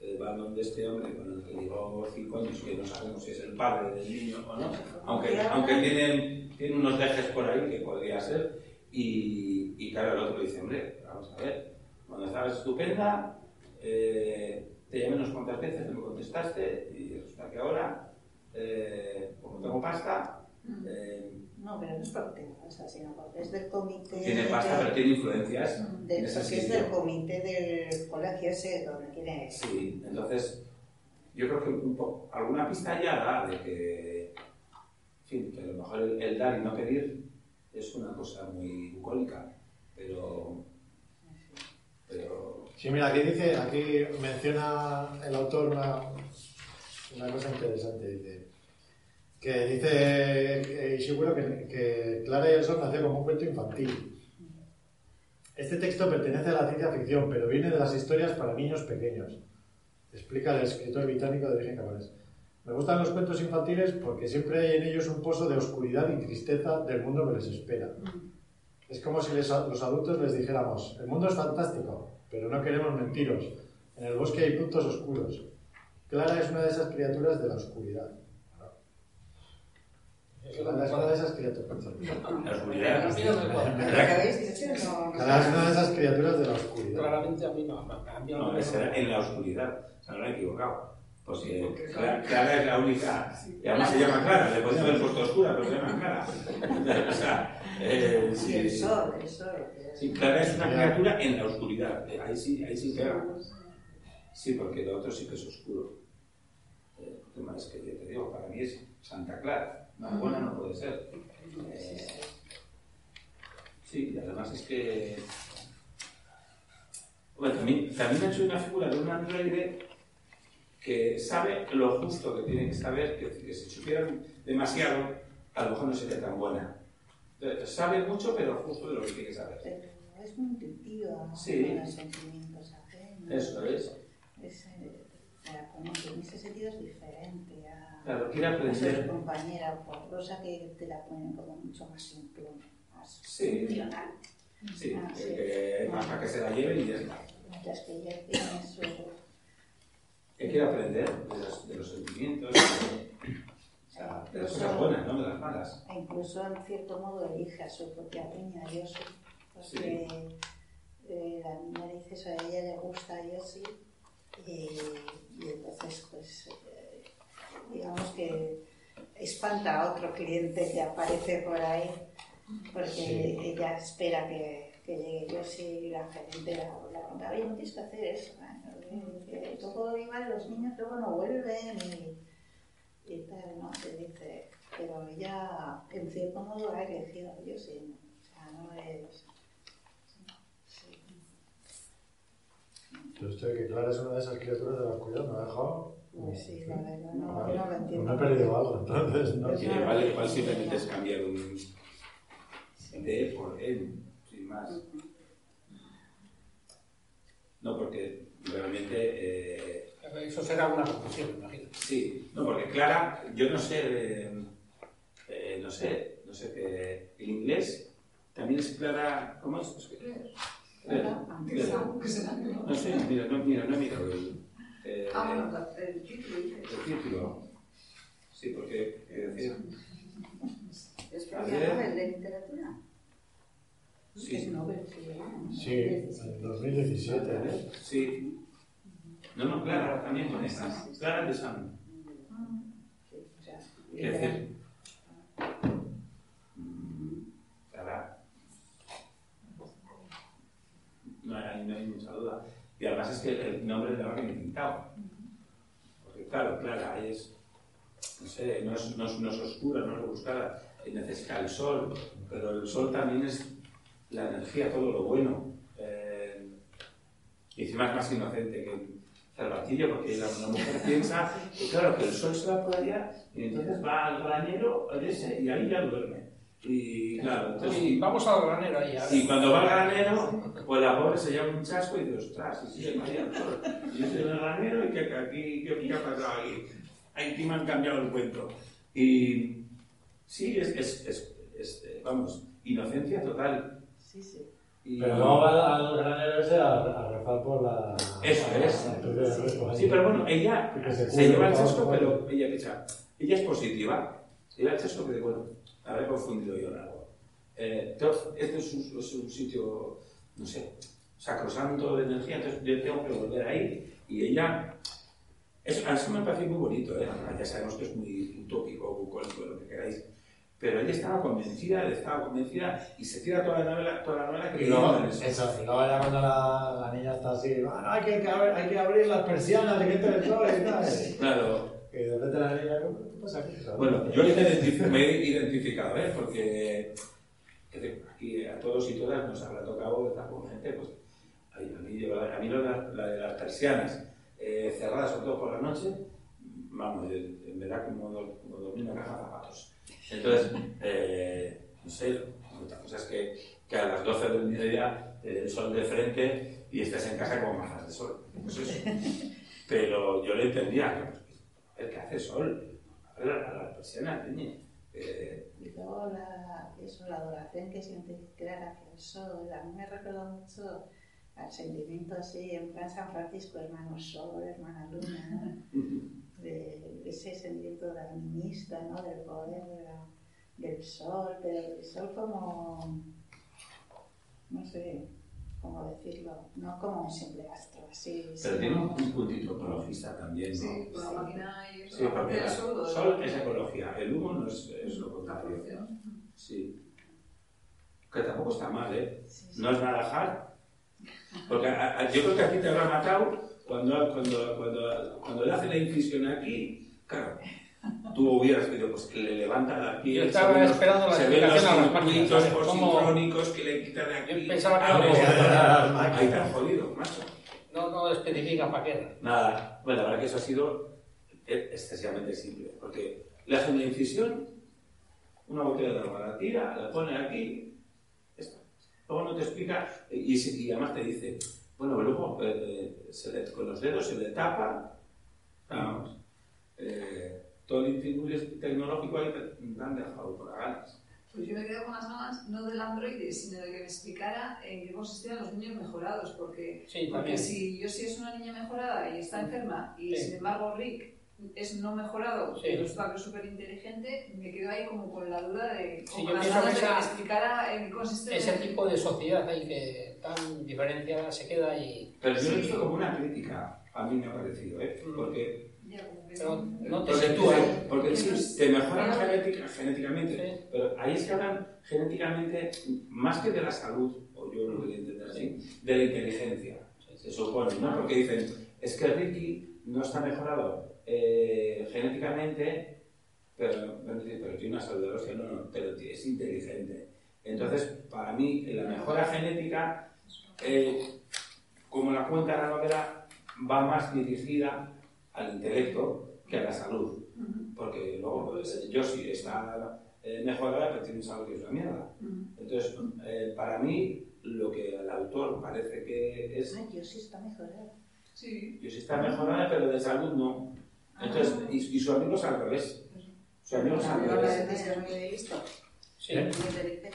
eh, va donde este hombre con el que llevó cinco años, que no sabemos si es el padre del niño o no, aunque, aunque tienen, tienen unos dejes por ahí que podría ser, y, y claro, el otro dice, hombre, vamos a ver, cuando estabas estupenda, eh, te llamé unas cuantas veces, no me contestaste, y resulta que ahora, eh, como tengo pasta, eh, No, pero no es porque tenga pasta, sino porque es del comité. tiene pasta, de- pero tiene influencias. de- en ese porque es del comité del colegio ese donde quiere. Sí, entonces yo creo que un poco, alguna pista ya da de que, en fin, que a lo mejor el, el dar y no pedir es una cosa muy bucólica, pero, pero Sí, mira, aquí dice, aquí menciona el autor una, cosa interesante, dice, que dice Ishiguro que, que Clara y el Sol nació como un cuento infantil. Este texto pertenece a la ciencia ficción, pero viene de las historias para niños pequeños, explica el escritor británico de origen japonés. Me gustan los cuentos infantiles porque siempre hay en ellos un pozo de oscuridad y tristeza del mundo que les espera. Es como si los adultos les dijéramos, el mundo es fantástico, pero no queremos mentiros. En el bosque hay puntos oscuros. Clara es una de esas criaturas de la oscuridad. Clara es una de esas criaturas. la oscuridad. Clara es una de esas criaturas de la oscuridad. Claramente a mí no. A mí no, cuadra. en la oscuridad, o sea, no me he equivocado. Porque Porque Clara, Clara es la única, y además se llama Clara, le podemos haber puesto oscura, pero se llama Clara. O sea, eh, sí, el sol, el sol. Sí, Clara es una criatura en la oscuridad. Eh, Ahí sí, ahí sí pega. Sí, porque lo otro sí que es oscuro. Eh, El tema es que yo te digo, para mí es Santa Clara. Más buena no puede ser. Eh, sí, y además es que. Bueno, también, también ha hecho una figura de un androide que sabe lo justo que tiene que saber, que, que si supieran demasiado, a lo mejor no sería tan buena. Entonces, sabe mucho, pero justo de lo que tiene que saber. Pero es muy intuitiva ¿no? Sí. con los sentimientos ajenos. Eso es. Es, eh, o como que en ese sentido es diferente a, Claro, quiere a su aprender. compañera, por cosa que te la ponen como mucho más simple, más Sí. funcional. Sí, Ah, sí. que basta que se la lleven y ya está. Mientras que ella tiene su... Que quiere aprender de los, de los sentimientos, de, o sea, de las cosas buenas, no de las malas. E incluso en cierto modo elige a su propia niña, Yoshi, porque eh, la niña dice eso, a ella le gusta a Yoshi y, y entonces pues eh, digamos que espanta a otro cliente que aparece por ahí porque Sí. ella espera que, que llegue Yoshi y la gerente la, la cuenta, oye, no tienes que hacer eso, ¿eh? que luego igual los niños luego no vuelven y, y tal, ¿no? Se dice, pero ella en cierto modo ha elegido Yoshi, ¿no? o sea, no es... sí. Pero esto de que Clara es una de esas criaturas de la oscuridad me ha dejado. Pues sí, la verdad, no, Vale, no lo pues entiendo. me he perdido algo, entonces no Pues Sí, no. igual, igual simplemente es cambiar un de por él, sin más. No, porque realmente. eh, Eso será una conclusión, me imagino. sí, no, porque Clara, yo no sé. eh, eh, no sé, no sé qué. el inglés también es Clara. ¿Cómo es? Clara. ¿no? No sé, mira, no, mira, no he mirado el, eh, Ah, bueno, la- el título el título. Sí, porque, decir, ¿Es A premio ver. Nobel de literatura? sí. Sí, en 2017, ¿eh? sí. No, no, Clara, también con esta. Clara de San. Sea, Quiero decir, mm, Clara. No hay, no hay mucha duda. Y además es que el nombre de la he quitado. Porque claro, Clara es, no sé, no es, no es, no es oscura, no es rebuscada, necesita el sol, pero el sol también es la energía, todo lo bueno. Eh, y encima es más inocente que el porque la, la mujer piensa que claro, que el sol se va por allá y entonces va al granero ese, y ahí ya duerme. Y claro, entonces... Y vamos al granero ahí. a. Y cuando va al granero, pues la pobre se lleva un chasco y dice, ostras, y sigue María. Y yo estoy en el granero y que que aquí, ¿qué, qué ha pasado aquí? Aquí me han cambiado el cuento. Y sí, es, es, es, es, vamos, inocencia total. Sí, sí. Y- Pero luego va al ese a, a rezar por la. Eso es. la de rezo Sí, pero bueno, ella se se lleva el ¿no? pero ella piensa, ella es positiva. Se lleva el chasco que, bueno, habré confundido yo en algo. Eh, este es un, es un sitio, no sé, sacrosanto de energía, entonces yo tengo que volver ahí. Y ella, eso, eso me parece muy bonito, ¿eh? ya sabemos que es muy utópico, bucólico, lo que queráis. Pero ella estaba convencida, estaba convencida y se tira toda la novela, toda la novela Y luego, en eso. y luego ya cuando la, la niña está así, "Ah, no, hay, que, que hay que abrir las persianas de que entre el sol y tal. Claro, Y de repente la niña, ¿qué pasa aquí? Bueno, yo me he identificado, ¿eh? porque que aquí a todos y todas nos habrá tocado estar con gente, pues a mí, a mí, la, la de las persianas eh, cerradas, sobre todo por la noche, vamos, en verdad como, como dormir en una caja de zapatos. Entonces, eh, no sé, otra cosa es que, que a las 12 del mediodía eh, el sol de frente y estés en casa con gafas de sol. Pues eso. Pero yo le entendía, que, pues, a ¿qué hace sol? Abre la- las persianas, niña. Eh, Y luego la, eso, la adoración que siente Clara hacia el sol, a mí me recuerda mucho al sentimiento así en plan San Francisco, hermano sol, hermana luna. de ese sentimiento animista, ¿no? del poder de la- del sol, pero el sol como, no sé cómo decirlo, no como un simple astro, así, pero tiene un, puntito ecologista también, ¿no? Sí, con la máquina y eso. Sí, porque el sol, es ecología, el humo no es, es lo contrario. Sí. Que tampoco está mal, ¿eh? sí, sí. No es nada hard. Porque a- a- yo creo que aquí te habrá matado cuando, cuando, cuando, cuando le hace la incisión aquí, claro. Tú hubieras pedido pues, que le levanta la piel. Yo estaba los- esperando la Se ven los explicación a las máquinas, circuitos ¿sabes? ¿Cómo- posincrónicos que le quita de aquí. Yo pensaba que ese- podía. Ahí te han jodido, macho. No, no especifica para qué. Nada, bueno, la verdad que eso ha sido excesivamente simple, porque le hace una incisión, una botella de agua, la tira, la pone aquí, está. Luego no te explica, y, y además te dice, bueno, luego eh, se le- con los dedos se le tapa, vamos, eh, todo el intríngulis tecnológico ahí te han dejado por las ganas. Pues yo me quedo con las ganas no del androide, sino de que me explicara en qué consistían los niños mejorados, porque, Sí, porque si yo sí es una niña mejorada y está enferma, y Sí. sin embargo Rick es no mejorado, Sí. pero es súper inteligente, me quedo ahí como con la duda de, Sí, o yo con las pienso ganas que de que me esa- explicara en qué consiste. Ese tipo de sociedad ahí que tan diferenciada se queda ahí. Pero yo lo he Sí. visto como una crítica, a mí me ha parecido, ¿eh? Mm. porque no- no te Porque, sitúa. te, porque sí, te mejoran genética- genéticamente, Sí. pero ahí es que hablan genéticamente más que de la salud, o yo lo quería entender así, de la inteligencia, se supone, ¿no? Porque dicen, es que Ricky no está mejorado eh, genéticamente, pero, pero tiene una salud de la hostia, no, no, pero es inteligente. Entonces, para mí, la mejora genética, eh, como la cuenta la novela, va más dirigida al intelecto que a la salud. Porque luego, pues, yo sí está eh, mejorada, pero tiene salud que es una mierda. Entonces, eh, para mí, lo que al autor parece que es. Ay, Dios sí está mejorado. Sí. Yo sí está mejorada, pero de salud no. Entonces, y, y su amigo es al revés. Su amigo es al No revés. Sí. Muy inteligente.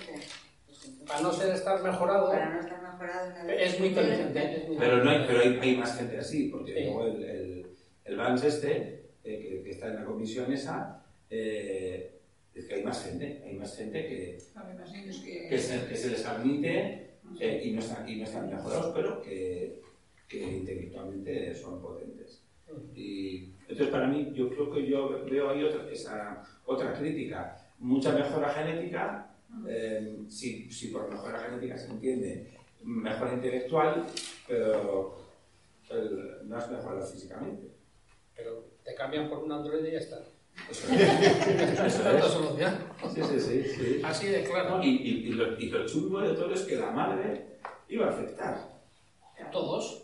Entonces, Para no ser estar mejorado, para no estar mejorado es muy inteligente. Pero, no hay, pero hay, hay más gente así, porque Sí. luego el, el, el Vance este, eh, que, que está en la comisión esa, eh, es que hay más gente, hay más gente que, más que, se, que se les admite eh, y, no están, y no están mejorados, pero que, que intelectualmente son potentes. Y entonces para mí, yo creo que yo veo ahí otra, esa, otra crítica, mucha mejora genética, eh, si, si por mejora genética se entiende mejora intelectual, pero el- no es mejora físicamente. Pero te cambian por un androide y ya está. Eso es. Es. solución. Sí, sí, sí, sí. Así de claro. Y, y, y, lo, y lo chungo de todo es que la madre iba a afectar. Todos.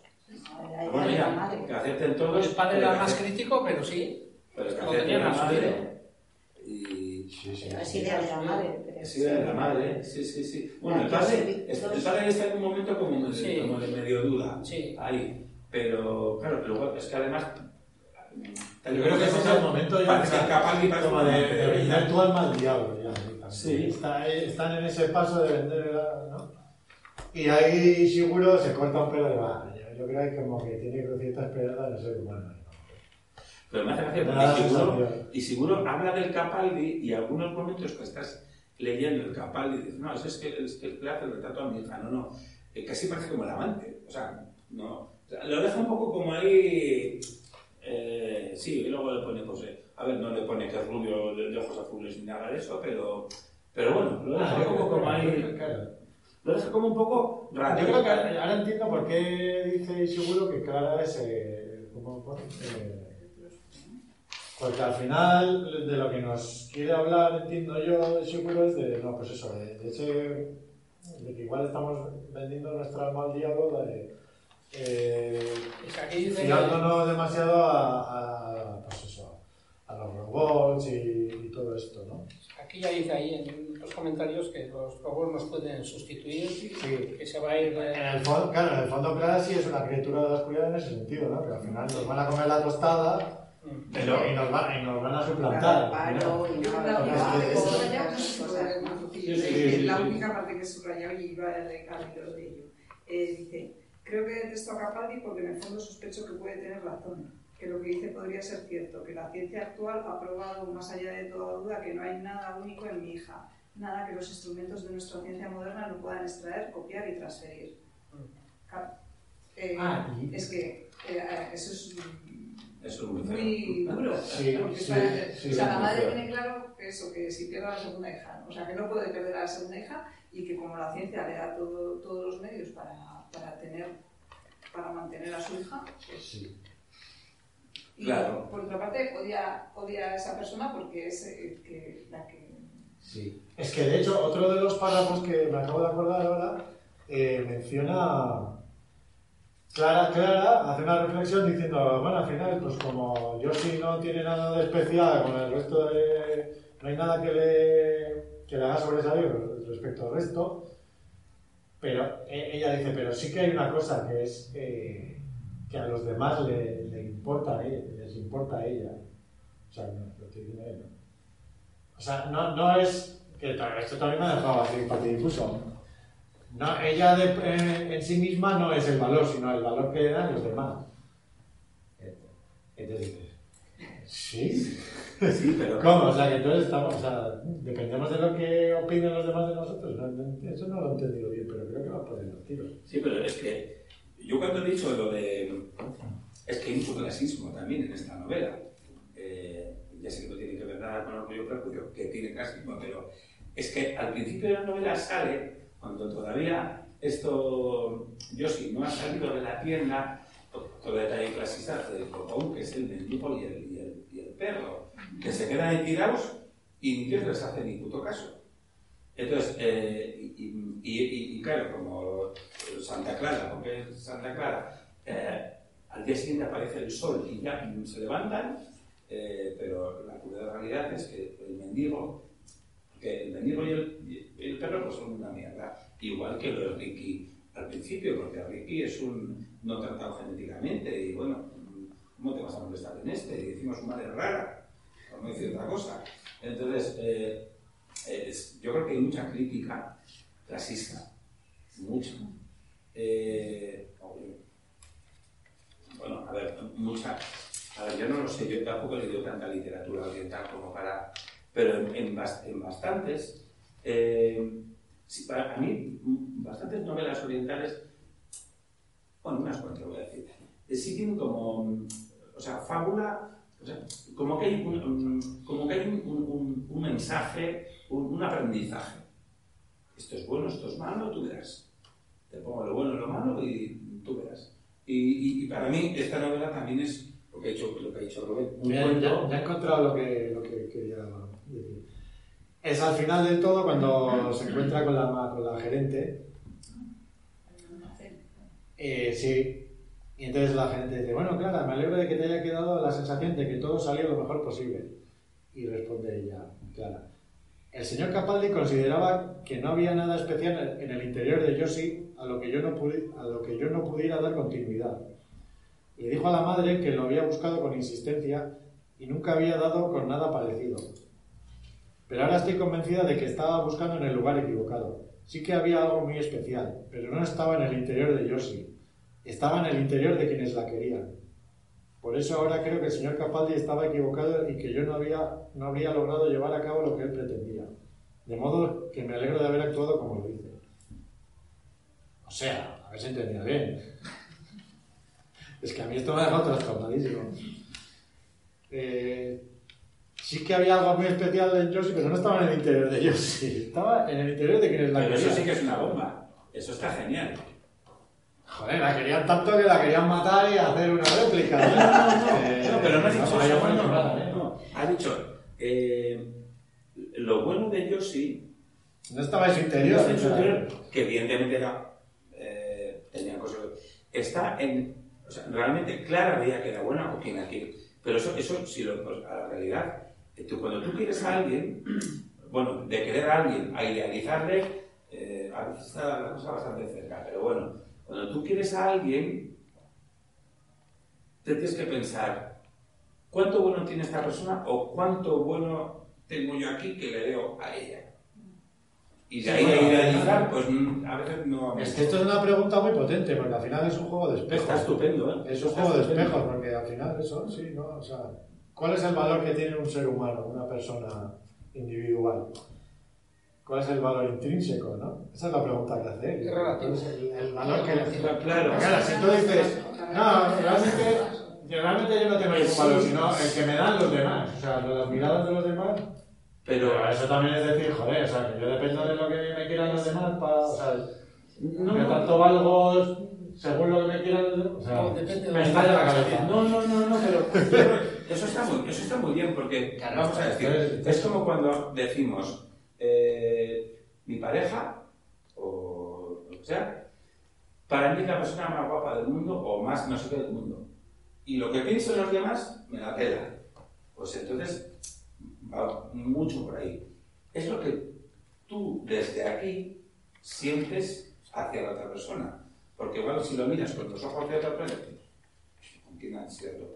Bueno, madre. que acepten todos. El padre pero era que más crítico, pero sí. pero que lo acepten la madre. Y Sí, sí. Así de la madre. pero Sí, de la madre, sí, sí, sí. Bueno, el padre, que el padre está en un momento como de, Sí. como de medio duda. Sí. Ahí. Pero, claro, luego es que además. Yo creo que ese es el momento ya de- capaz parece como de, de vender tu alma al diablo. Ya. Sí. Está- están en ese paso de vender, ¿no? Y ahí seguro se corta un pelo de va. Yo, creo que como que tiene cierta esperanza en el ser humano. ¿no? Pero me hace gracia porque seguro, sensación. y seguro habla del Capaldi y algunos momentos que estás leyendo el Capaldi dices, no, ese es que, es que le hace el retrato a mi hija, no, no, eh, casi parece como el amante, o sea, no, o sea, lo deja un poco como ahí, eh, sí, y luego le pone, pues, eh, a ver, no le pone que es rubio de, de ojos azules ni nada de eso, pero, pero bueno, lo deja Ah, un yo poco como ahí, claro. Lo deja como un poco Yo creo que ahora entiendo por qué dice seguro que Clara es. ¿Cómo? Eh, porque al final de lo que nos quiere hablar, entiendo yo, seguro es de, no, pues eso, de, de ese, de que igual estamos vendiendo nuestra alma al diablo, de, eh, Es que aquí dice que- fiándonos demasiado a, a, pues eso, a los robots y, y todo esto, ¿no? Aquí ya dice ahí en los comentarios que los robots nos pueden sustituir, Sí. que se va a ir... En el fondo, claro, en el fondo Clara sí es una criatura de la oscuridad en ese sentido, ¿no? Pero al final nos van a comer la tostada mm. Pero- y, nos va- y nos van a suplantar. Y no, la única parte que subrayaba, y iba al hilo de ello. Eh, dice, creo que detesto a Capaldi porque en el fondo sospecho que puede tener razón, que lo que dice podría ser cierto, que la ciencia actual ha probado más allá de toda duda que no hay nada único en mi hija, nada que los instrumentos de nuestra ciencia moderna no puedan extraer, copiar y transferir. Ca- eh, Ah, y- Es que eh, eso es mm, Eso es muy duro. Sí, porque sí, está- sí, o sea, la madre tiene claro que eso, que si pierde a la segunda hija, ¿no? o sea, que no puede perder a la segunda hija y que como la ciencia le da todo- todos los medios para, para tener, para mantener a su hija, pues, Sí. Y Claro. por otra parte odia, odia a esa persona porque es eh, que, la que... Sí. Es que de hecho, otro de los párrafos que me acabo de acordar ahora eh, menciona. Clara, Clara hace una reflexión diciendo, bueno, al final, pues como Yoshi no tiene nada de especial con el resto de... No hay nada que le, que le haga sobresalir respecto al resto, pero e- ella dice, pero sí que hay una cosa que es eh, que a los demás le, le importa a ella, les importa a ella. O sea, no, lo estoy diciendo ella. O sea, no, no es. Que esto también me ha dejado así patidifuso. No, ella de- en, en sí misma no es el valor, sino el valor que le dan los demás. Entonces dices, ¿sí? Sí, pero... ¿Cómo? O sea, que entonces estamos, o sea, dependemos de lo que opinen los demás de nosotros. No, no, eso no lo he entendido bien, pero creo que va por los tiros. Sí, pero es que yo cuando he dicho lo de... Es que hay mucho clasismo también en esta novela. Eh, ya sé que no tiene que ver nada con Orgullo Prejuicio, que tiene clasismo, pero es que al principio de la novela sale, cuando todavía esto, Yoshi no ha salido de la tienda, todo detalle clasista de Copón, que es el mendigo y el, y el, perro, que se quedan tirados y ni Dios les hace ni puto caso. Entonces, eh, y, y- y- claro, como Santa Clara, porque es Santa Clara, eh, al día siguiente aparece el sol y ya se levantan, eh, pero la cruda realidad es que el mendigo, que el mendigo y el, y el perro pues son una mierda, igual que lo de Ricky al principio, porque Ricky es un no tratado genéticamente y bueno, ¿cómo te vas a molestar en este? Y decimos madre rara, por no decir otra cosa. Entonces, eh, yo creo que hay mucha crítica clasista, mucha. Eh, bueno, a ver, mucha. A ver, yo no lo sé, yo tampoco he leído tanta literatura oriental como para. Pero en, en en bastantes. eh, a mí, bastantes novelas orientales. Bueno, unas cuantas voy a decir. eh, sí tienen como. O sea, fábula. O sea, como que hay un, un- como que hay un, un- un- mensaje, un, un aprendizaje. Esto es bueno, esto es malo, tú verás. Te pongo lo bueno y lo malo y tú verás. Y, y- y para mí esta novela también es lo que ha dicho, lo que ha dicho Rubén. Un Ya, cuento. ya- ya he encontrado lo que, lo que quería decir. Es al final del todo cuando se encuentra con la, ma- con la gerente. Eh, sí. Y entonces la gerente dice, bueno, Clara, me alegro de que te haya quedado la sensación de que todo salió lo mejor posible. Y responde ella, Clara. El señor Capaldi consideraba que no había nada especial en el interior de Josie a lo que yo no, a lo que yo no pudiera dar continuidad. Le dijo a la madre que lo había buscado con insistencia y nunca había dado con nada parecido. Pero ahora estoy convencida de que estaba buscando en el lugar equivocado. Sí que había algo muy especial, pero no estaba en el interior de Josie. Estaba en el interior de quienes la querían. Por eso ahora creo que el señor Capaldi estaba equivocado y que yo no, había, no habría logrado llevar a cabo lo que él pretendía. De modo que me alegro de haber actuado como lo hice. O sea, si entendía bien. Es que a mí esto me ha dejado trastornadísimo. Eh, sí que había algo muy especial en Josie, pero no estaba en el interior de Josie. Estaba en el interior de quienes la Pero eso sí que es una bomba. Eso está genial. Joder, la querían tanto que la querían matar y hacer una réplica. Eh, No, pero no dicho vamos, eso. yo No, no, nada, ¿eh? no. Ha dicho, eh, lo bueno de ellos sí, No estaba en su interior. en su interior, que evidentemente era, eh, tenía cosas. Está en. O sea, realmente Clara veía que era buena o quien aquí. Pero eso, eso si lo. pues, a la realidad, eh, tú, cuando tú quieres a alguien, bueno, de querer a alguien, a idealizarle, eh, a veces está la cosa bastante cerca, pero bueno, cuando tú quieres a alguien, te tienes que pensar, ¿cuánto bueno tiene esta persona o cuánto bueno tengo yo aquí que le veo a ella? Y de Sí, ahí a bueno, idealizar, pues mm, a veces no... Es que esto es una pregunta muy potente, porque al final es un juego de espejos. Está estupendo, ¿eh? Es un Está juego de estupendo. espejos, porque al final eso, sí, ¿no? O sea, ¿cuál es el valor que tiene un ser humano, una persona individual? ¿Cuál es el valor intrínseco, no? Esa es la pregunta que hace él. Es relativo. ¿Cuál es el, el valor que Claro, claro. Claro, si tú dices, no, realmente, yo realmente yo no tengo ningún valor, sino el que me dan los demás. O sea, las miradas de los demás. Pero eso también es decir, joder, o sea, que yo dependo de lo que me quieran los demás para. O sea, no, tanto valgo según lo que me quieran los demás. O sea, No, depende de me estalla la cabeza. no, no, no, no, pero eso está muy, eso está muy bien porque Claro, vamos a decir, es como cuando decimos eh, mi pareja o lo que sea, para mí es la persona más guapa del mundo o más no sé qué del mundo. Y lo que pienso de los demás me la pela. Pues entonces va mucho por ahí. Es lo que tú desde aquí sientes hacia la otra persona. Porque igual si lo miras con los ojos de otra persona, ¿con quién han sido?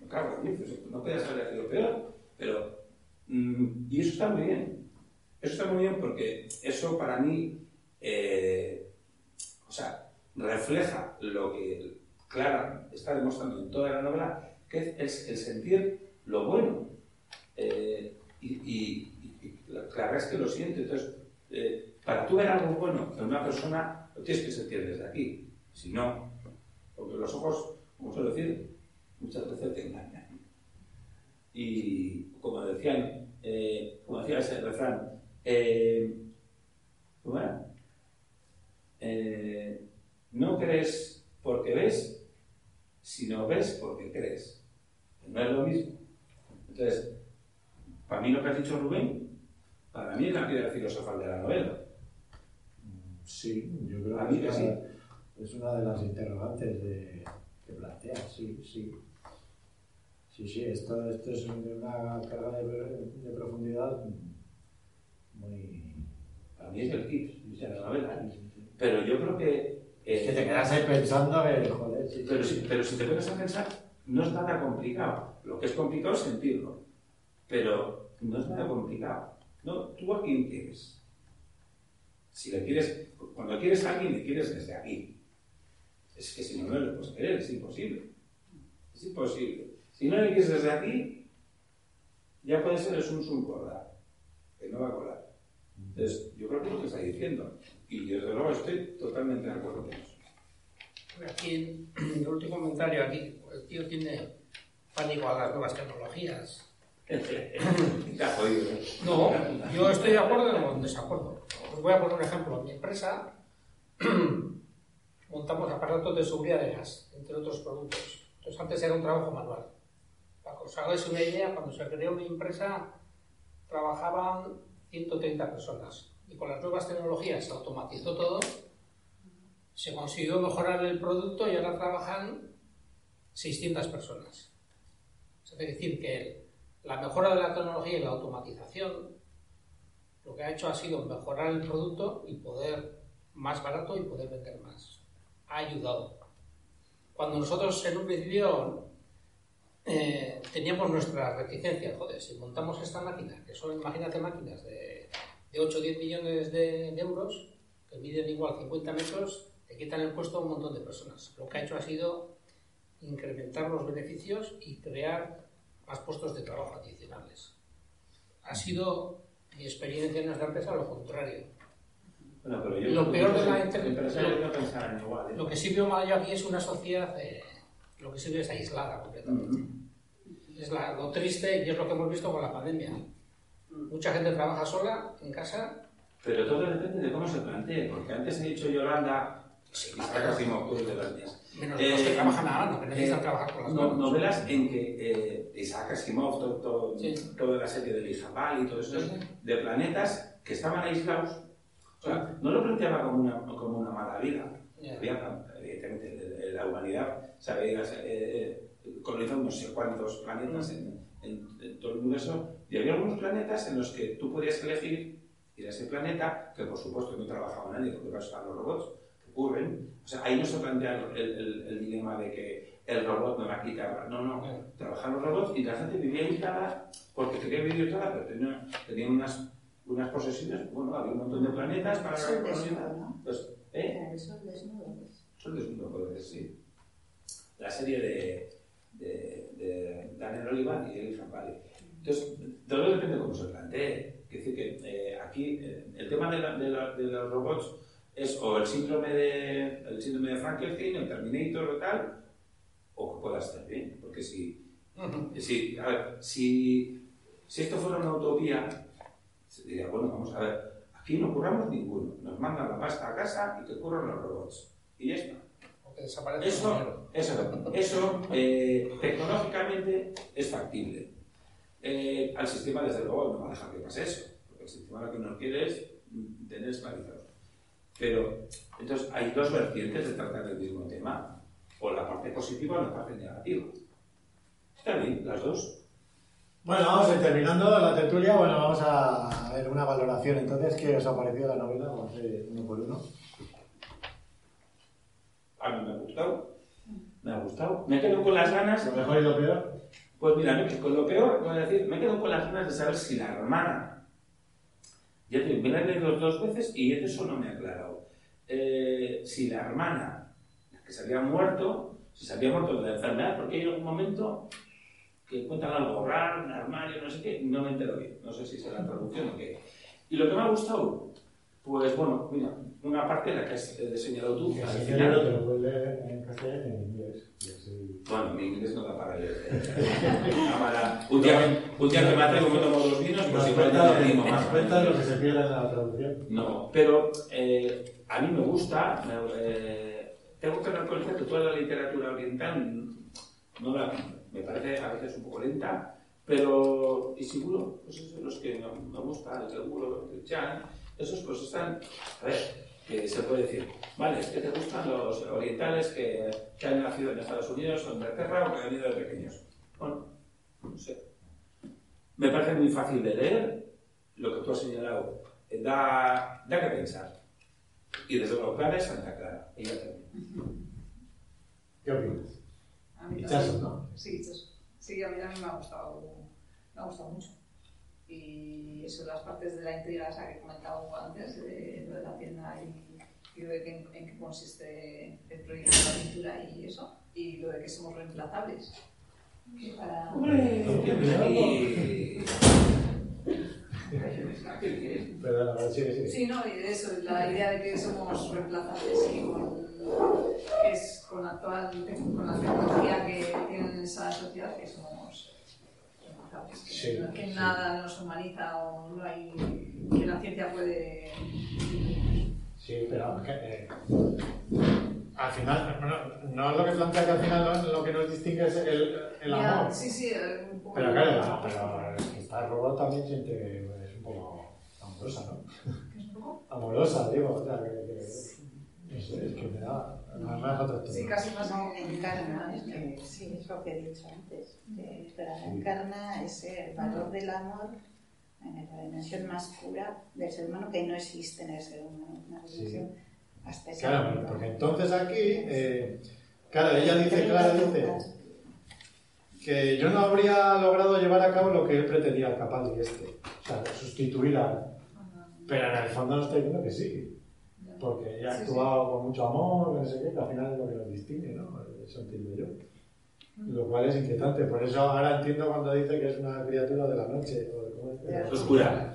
No cago no puede haber sido peor. Pero, mm, y eso está muy bien. Eso está muy bien porque eso para mí, eh, o sea, refleja lo que Clara está demostrando en toda la novela, que es el sentir lo bueno. Eh, y, la Clara es que lo siente. Entonces, eh, para tú ver algo bueno en una persona, lo tienes que sentir desde aquí. Si no, porque los ojos, como suelo decir, muchas veces te engañan. Y como decían, como decía ese refrán, eh, ¿cómo era? Eh, no crees porque ves, sino ves porque crees. No es lo mismo. Entonces, para mí lo que has dicho Rubén, para mí es la piedra filosofal de la novela. Sí, yo creo que es, sí. una- es una de las interrogantes de, que plantea, sí, sí. Sí, sí, esto, esto es una carga de, de profundidad muy... Para mí es el kit la novela. Pero yo creo que... eh, Es que te quedas ahí pensando, a ver, joder, sí, Pero sí. pero si te pones a pensar, no es nada complicado. Lo que es complicado es sentirlo. Pero no es nada complicado. No, tú a quién quieres. Si le quieres, cuando quieres a alguien, le quieres desde aquí. Es que si no, no le puedes querer, es imposible. Es imposible. Si no le quieres desde aquí, ya puede ser el un colar, que no va a colar. Entonces, yo creo que es lo que está diciendo. Y desde luego estoy totalmente de acuerdo con eso. Aquí, el último comentario aquí, el tío tiene pánico a las nuevas tecnologías. ¿eh? No, yo estoy de acuerdo o en desacuerdo. Os voy a poner un ejemplo. En mi empresa montamos aparatos de seguridad de gas, entre otros productos. Entonces antes era un trabajo manual. Para que os hagáis una idea, cuando se creó mi empresa trabajaban 130 personas. Y con las nuevas tecnologías se automatizó todo, se consiguió mejorar el producto y ahora trabajan 600 personas. Es decir, que la mejora de la tecnología y la automatización lo que ha hecho ha sido mejorar el producto y poder más barato y poder vender más. Ha ayudado. Cuando nosotros en un principio eh, teníamos nuestras reticencias, joder, si montamos esta máquina, que son, imagínate, máquinas de, de 8 o 10 millones de, euros, que miden igual 50 metros, te quitan el puesto a un montón de personas. Lo que ha hecho ha sido incrementar los beneficios y crear más puestos de trabajo adicionales. Ha sido mi experiencia en nuestra empresa lo contrario. Bueno, pero yo lo peor de la igual, ¿eh? Lo que sí veo mal yo aquí es una sociedad, eh, lo que sí veo es aislada completamente. Es la, lo triste y es lo que hemos visto con la pandemia. Mucha gente trabaja sola en casa. Pero todo depende de cómo se plantee, porque antes he dicho Yolanda, sí, Isaac Asimov, tú de Menos los que trabajan a mano, que necesitan eh, trabajar con las no, Novelas en que eh, Isaac Asimov, todo, toda la serie de Lijabal y todo eso, de planetas que estaban aislados. O sea, no lo planteaba como una, como una mala vida. Había, evidentemente, la humanidad se había eh, colonizado no sé cuántos planetas en, en, todo el universo y había algunos planetas en los que tú podías elegir ir a ese planeta, que por supuesto no trabajaba nadie, porque estaban los robots, ocurren. O sea, ahí no se plantea el, el, dilema de que el robot me va a quitar. No, no. Trabajaban los robots y la gente vivía aislada porque quería vivir aislada, pero tenía, tenía unas, unas posesiones. Bueno, había un montón de planetas para Son desnudos, ¿no? Pues, ¿eh? Son desnudos. Son desnudos, sí. La serie de, de, de Daniel Olivan y Elisa Valley. Entonces, todo depende de cómo se plantee. Es decir, que eh, aquí eh, el tema de, la, de, la, de los robots es o el síndrome de, el síndrome de Frankenstein, el Terminator o tal, o que pueda estar bien. Porque si, si, a ver, si, si esto fuera una utopía, se diría, bueno, vamos a ver, aquí no curramos ninguno, nos mandan la pasta a casa y que curran los robots. Y ya está. Eso, eso, eso eh, tecnológicamente es factible. Eh, al sistema, desde luego, no va a dejar que pase eso, porque el sistema lo que no quiere es tener esclavizados. Pero, entonces, hay dos vertientes de tratar el mismo tema, o la parte positiva o la parte negativa. Está bien, las dos. Bueno, vamos a ir terminando la tertulia. Bueno, vamos a ver una valoración. Entonces, ¿qué os ha parecido la novela? Vamos a hacer uno por uno. A mí me ha gustado. Me ha gustado. Me quedo con las ganas. ¿Lo mejor y lo peor? Pues mira, con lo peor, voy a decir, me quedo con las ganas de saber si la hermana ya te me la he leído dos veces y eso no me ha aclarado. Eh, si la hermana, la que se había muerto, si se había muerto de la enfermedad, porque hay algún momento que cuentan algo raro, un armario, no sé qué, no me entero bien. No sé si será traducción o qué. Y lo que me ha gustado, pues bueno, mira, una parte la que has señalado tú. al final, te lo puedes leer en castellano en inglés. Bueno, mi inglés no da para leer. un, día, un día que me traigo me tomo dos vinos, pues igual ya te digo más. cuenta lo que se pierde en la traducción? No, pero eh, a mí me gusta. Eh, tengo que reconocer que toda la literatura oriental no la, me parece a veces un poco lenta, pero, y seguro, pues esos son los que me, me gustan, el seguro, el chan, esos pues están, a ver, que se puede decir, vale, es que te gustan los orientales que, que han nacido en Estados Unidos o en Inglaterra o que han venido de pequeños. Bueno, no sé. Me parece muy fácil de leer, lo que tú has señalado, da, da que pensar. Y desde luego Clara es Santa Clara, ella también. ¿Qué opinas? A mí. ¿no? Sí, Sí, a mí también me ha gustado, me ha gustado mucho. Y eso, las partes de la intriga esa que he comentado antes, de lo de la tienda y, y lo de que, en, qué consiste el proyecto de la pintura y eso, y lo de que somos reemplazables. Que para... Y- sí, sí. Sí, no, y eso, la idea de que somos reemplazables y con, es con, la actual, con la tecnología que tienen en esa sociedad que somos Que, Sí, que sí. nada nos humaniza o no hay. que la ciencia puede. Sí, pero que, eh, al final, no, no es lo que plantea que al final lo, lo que nos distingue es el, el Ya, amor. Sí, sí, un poco. Pero claro, no, pero esta robot también siente que es un poco amorosa, ¿no? ¿Que es un poco? Amorosa, digo, o sea, que, que- es que me da, Sí, casi más. No, encarna, es que, sí, es lo que he dicho antes. Que, pero encarna ese valor del amor en la dimensión más pura del ser humano que no existe en el ser humano. Una Sí. dimensión hasta ese Claro, porque entonces aquí, eh, claro, ella dice, Clara dice, que yo no habría logrado llevar a cabo lo que él pretendía al Capaldi este, o sea, sustituir a... Pero en el fondo nos está diciendo que sí, porque ella ha Sí, actuado con mucho amor, no sé qué, que al final es lo que nos distingue, ¿no? Eso entiendo yo. Lo cual es inquietante, por eso ahora entiendo cuando dice que es una criatura de la noche, o de, ¿cómo es? Oscura.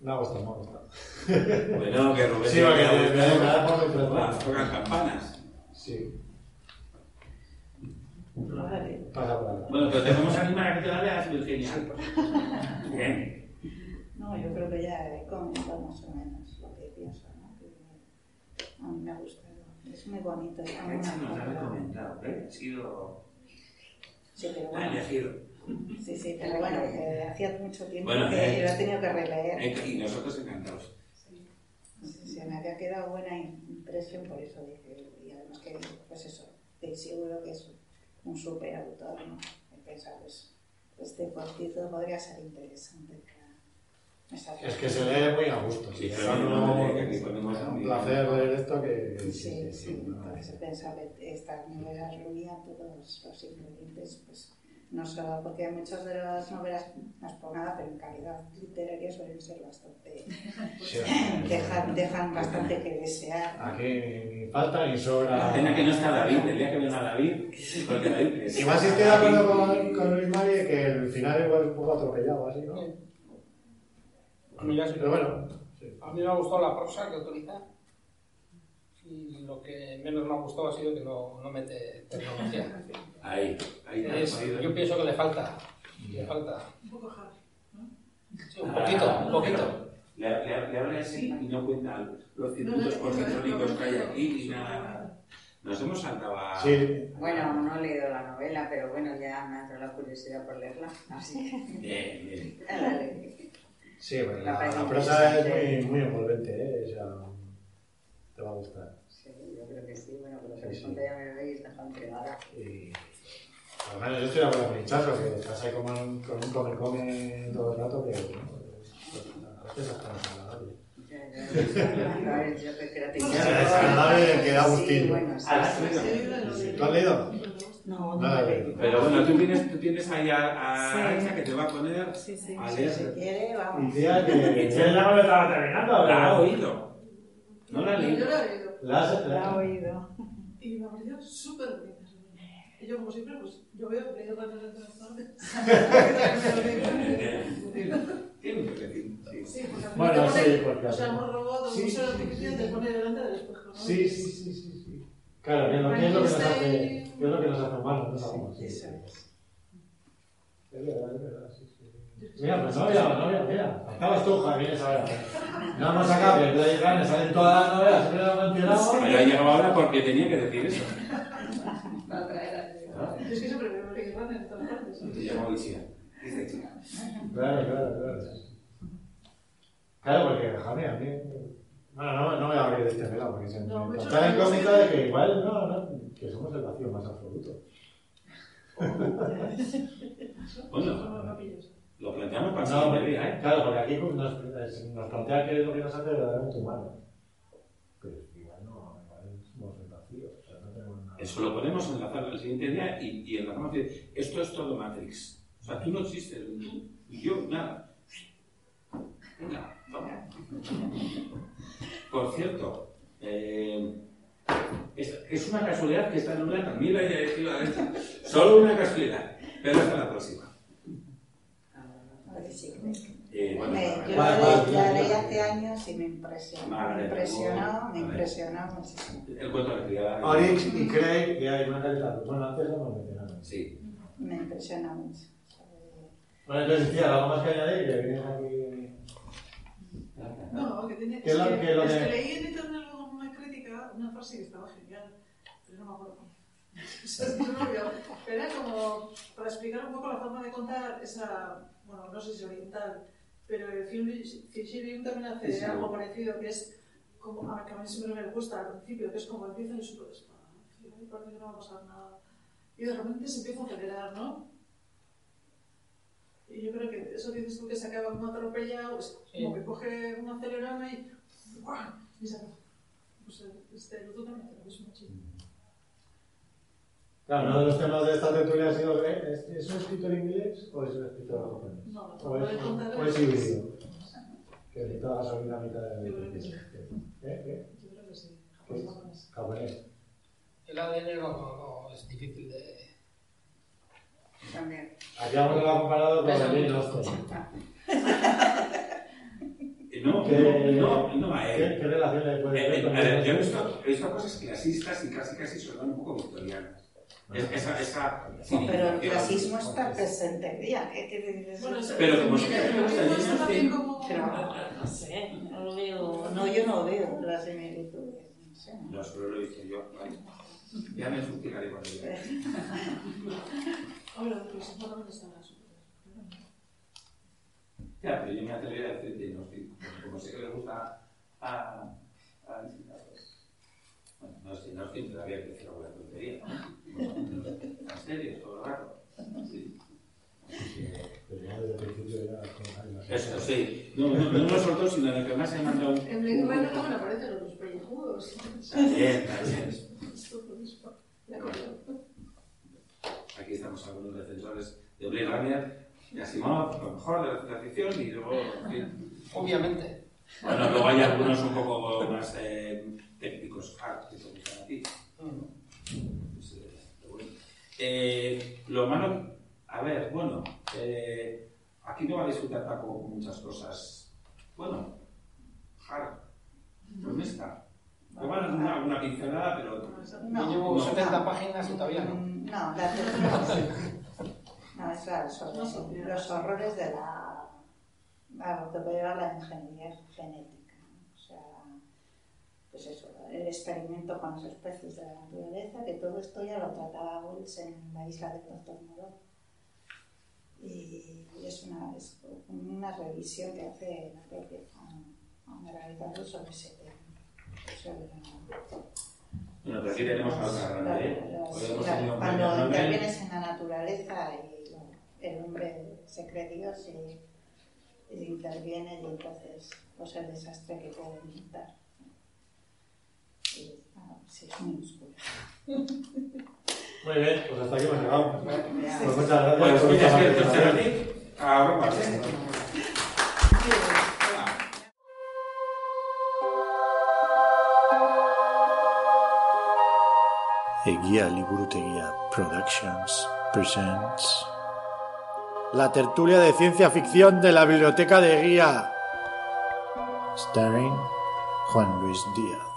Me ha gustado, me ha gustado. Bueno, que Rubén Sí, porque me me- me- me da por mi. Tocan campanas. Sí, Vale. pasa por. Bueno, pero te vamos a animar a que te la leas, Virginia. Bien. No, yo creo que ya más o menos ¿no? Que a mí me ha gustado. Es muy bonito. está muy nos ha recomendado, ¿eh? Ha sido Sí, pero ha bueno. elegido. Sí, sí, pero bueno, que hacía mucho tiempo Bueno, que eh, lo he tenido que releer. Eh, Y nosotros encantados. Sí, sí, me había quedado buena impresión, por eso dije, y además que, pues eso, estoy seguro que es un super autor, ¿no? He pensado, pues, este cortito podría ser interesante Es que se lee muy a gusto. Sí, Sí, no, es a un placer leer esto que... Sí, sí, entonces he pensado que esta novela reunía todos los ingredientes, pues no solo porque muchas de las novelas, no por nada, pero en calidad literaria suelen ser bastante, Sí, dejan, dejan bastante que desear. Aquí ni falta ni sobra. La pena que no está David, el día que venga David, porque David es- Y más si estoy de acuerdo con, con Luis Mari que el final igual es un poco atropellado, así, ¿no? A mí, Pero bueno, sí. a mí me ha gustado la prosa que utiliza y lo que menos me ha gustado ha sido que no, no mete tecnología. Ahí, ahí Es- yo pienso que le falta. Le falta. Un poco hard. Sí, un poquito, un poquito. Le, le, le habla así y no cuenta los circuitos positrónicos que hay aquí ni nada. Nos hemos saltado a... Sí, Bueno, no he leído la novela, pero bueno, ya me ha entrado la curiosidad por leerla. Así que Bien, bien. sí, bueno, Me la, la prosa es muy, muy envolvente, ¿eh? O sea, te va a gustar. Sí, yo creo que sí. Bueno, pero Sí, les sí. conté ya me veis dejado entregada. Y además yo estoy de acuerdo con Hinchazo, que estás ahí como un- con un come-come todo el rato, que bueno, pues, a veces hasta es agradable. Ya, ya, a ver, yo que. Sí, da Sí, sí, Ah, sí, sí. sí. ¿Tú has leído? No, no Nada, me leí. Pero bueno, tú tienes, tú tienes ahí a, a Sí. Que te va a poner Sí, sí, a sí, leer. si quiere, vamos. Decía que ya no lo estaba terminando. La ha oído. No la ha Yo leído. la he leído. La has- La he la- oído. Y me ha parecido súper bonita. Y yo, como siempre, pues yo veo leído para el Tiene un toquecín, sí. Sí, porque al final Bueno, sí, porque- O sea, hemos robado Sí, un sí, ser sí, artificial, sí, te sí. pone delante del espejo. Sí, sí, sí, sí, sí. Claro, que es lo, que es lo que nos hace, que es lo que nos hace humanos, no sabemos. Sí, es. Es verdad, es verdad, sí, sí. Mira, pues no había, no había, mira. Faltabas tú, Javier, esa hora. No hemos sacado que el Blade Runner salen todas las novelas, siempre lo mencionamos. Pero ha llegado ahora porque tenía que decir eso. Para traer a- Yo es que siempre veo Blade Runner en todas partes. Te llamo Alicia. Dice. Claro, claro, claro. Claro, porque, Javier, a mí. Bueno, no, no voy a abrir este melón porque se No, está la incógnita de que igual, no, no, que somos el vacío más absoluto. Bueno, lo planteamos para No, porque- ¿eh? claro, porque aquí nos, nos plantea que es lo que nos hace verdaderamente humanos. Pero igual no, igual somos el vacío, o sea, no tenemos nada. Eso lo ponemos enlazado el siguiente día y, y enlazamos. de- Esto es todo Matrix. O sea, tú no existes, tú y yo, nada. Por cierto, eh, es, es una casualidad que también la haya elegido a esta. Solo una casualidad, pero hasta la próxima. Eh, bueno, Me- yo la, leí- la hace años y me impresionó. Vale, me impresionó, me impresionó muchísimo. el cuento de la criada. Orix y Craig, que hay una calidad. Bueno, antes lo hemos mencionado. Sí. Me impresiona mucho. Bueno, entonces, tía, algo más que añadir, que vienes aquí. No, que tiene. ¿Qué es qué es lo es que- que leí en internet luego una crítica, una frase que estaba genial, pero no me acuerdo cómo. O sea, es que se me olvidó. Pero era como para explicar un poco la forma de contar esa, bueno, no sé si oriental, pero el film Fisher también hace Sí. algo parecido, que es como, a que a mí siempre me gusta al principio, que es como empieza el súper despacio, y parece que no va a pasar nada. Y de repente se empieza a acelerar, ¿no? Y yo creo que eso dices tú que se acaba como atropellado, es como que coge un acelerame y, ¡guau! y se acaba. Pues este, el otro también hace lo mismo, chico. Claro, uno de los temas de esta tertulia ha sido: ¿eh? ¿es, ¿es un escritor inglés o es un escritor japonés? No, la O de es, o es híbrido. Que necesita gasolina a mitad de Yo creo que sí. ¿Eh? ¿Qué? Yo creo que sí. Japonés. Japonés. El ADN no, no es difícil de. También. Aquí alguno lo ha comparado con. Eh, No, ¿Qué, no, no, no, a ¿qué, él. ¿Qué relación le Eh, puede eh, el yo he visto, he visto cosas clasistas y casi casi suenan un poco victorianas. Es- esa, esa Pero el clasismo está presente el día. ¿Qué, qué dices? Bueno, eso- Pero como yo gusta no sé. como- Pero no sé, no lo veo. No, yo no veo las similitudes. No sé. No, solo lo he visto yo. Vale. Ya me fustigaré con ella. El la super. Ya, pero yo me atrevería a decir que no estoy. Como sé que le gusta a. a visitadores. Bueno, no estoy, no estoy todavía que decir alguna tontería, ¿no? En serio, todo el rato. Sí. Pero ya desde el principio años. Eso sí. No, no, no lo soltó, sino de que más se mandó. En Blade Runner también aparecen los pellejudos. También, también. Esto De. Aquí estamos algunos defensores de Blade Runner, de Asimov, lo mejor de la ciencia ficción, y luego. Obviamente. Bueno, luego hay algunos un poco más eh, técnicos, hard, que te gustan a ti. Pues, eh, bueno. Eh, lo malo, a ver, bueno, eh, aquí no va a disfrutar tampoco muchas cosas. Bueno, hard, con esta. Igual una, una pincelada, pero Yo llevo No. 70 páginas y todavía no. No, la. No, es la- son los, horrores de la. a lo que lleva la ingeniería genética. O sea, pues eso, el experimento con las especies de la naturaleza, que todo esto ya lo trataba Wells en la isla del Doctor Moreau. Y es una, es una revisión que hace la propia Margarita Russo sobre ese tema. Bueno, pero aquí tenemos a otra grande. ¿eh? un cuando intervienes en la naturaleza y bueno, el hombre se cree Dios y, y interviene y entonces pues el desastre que puede. Y, ah, sí, es muy oscuro. Muy bien, pues hasta aquí hemos llegado. Pues muchas gracias. Pues gracias, participación. Serati. Eguía Liburuteguía Productions presents La tertulia de ciencia ficción de la Biblioteca de Guía. Starring Juan Luis Díaz.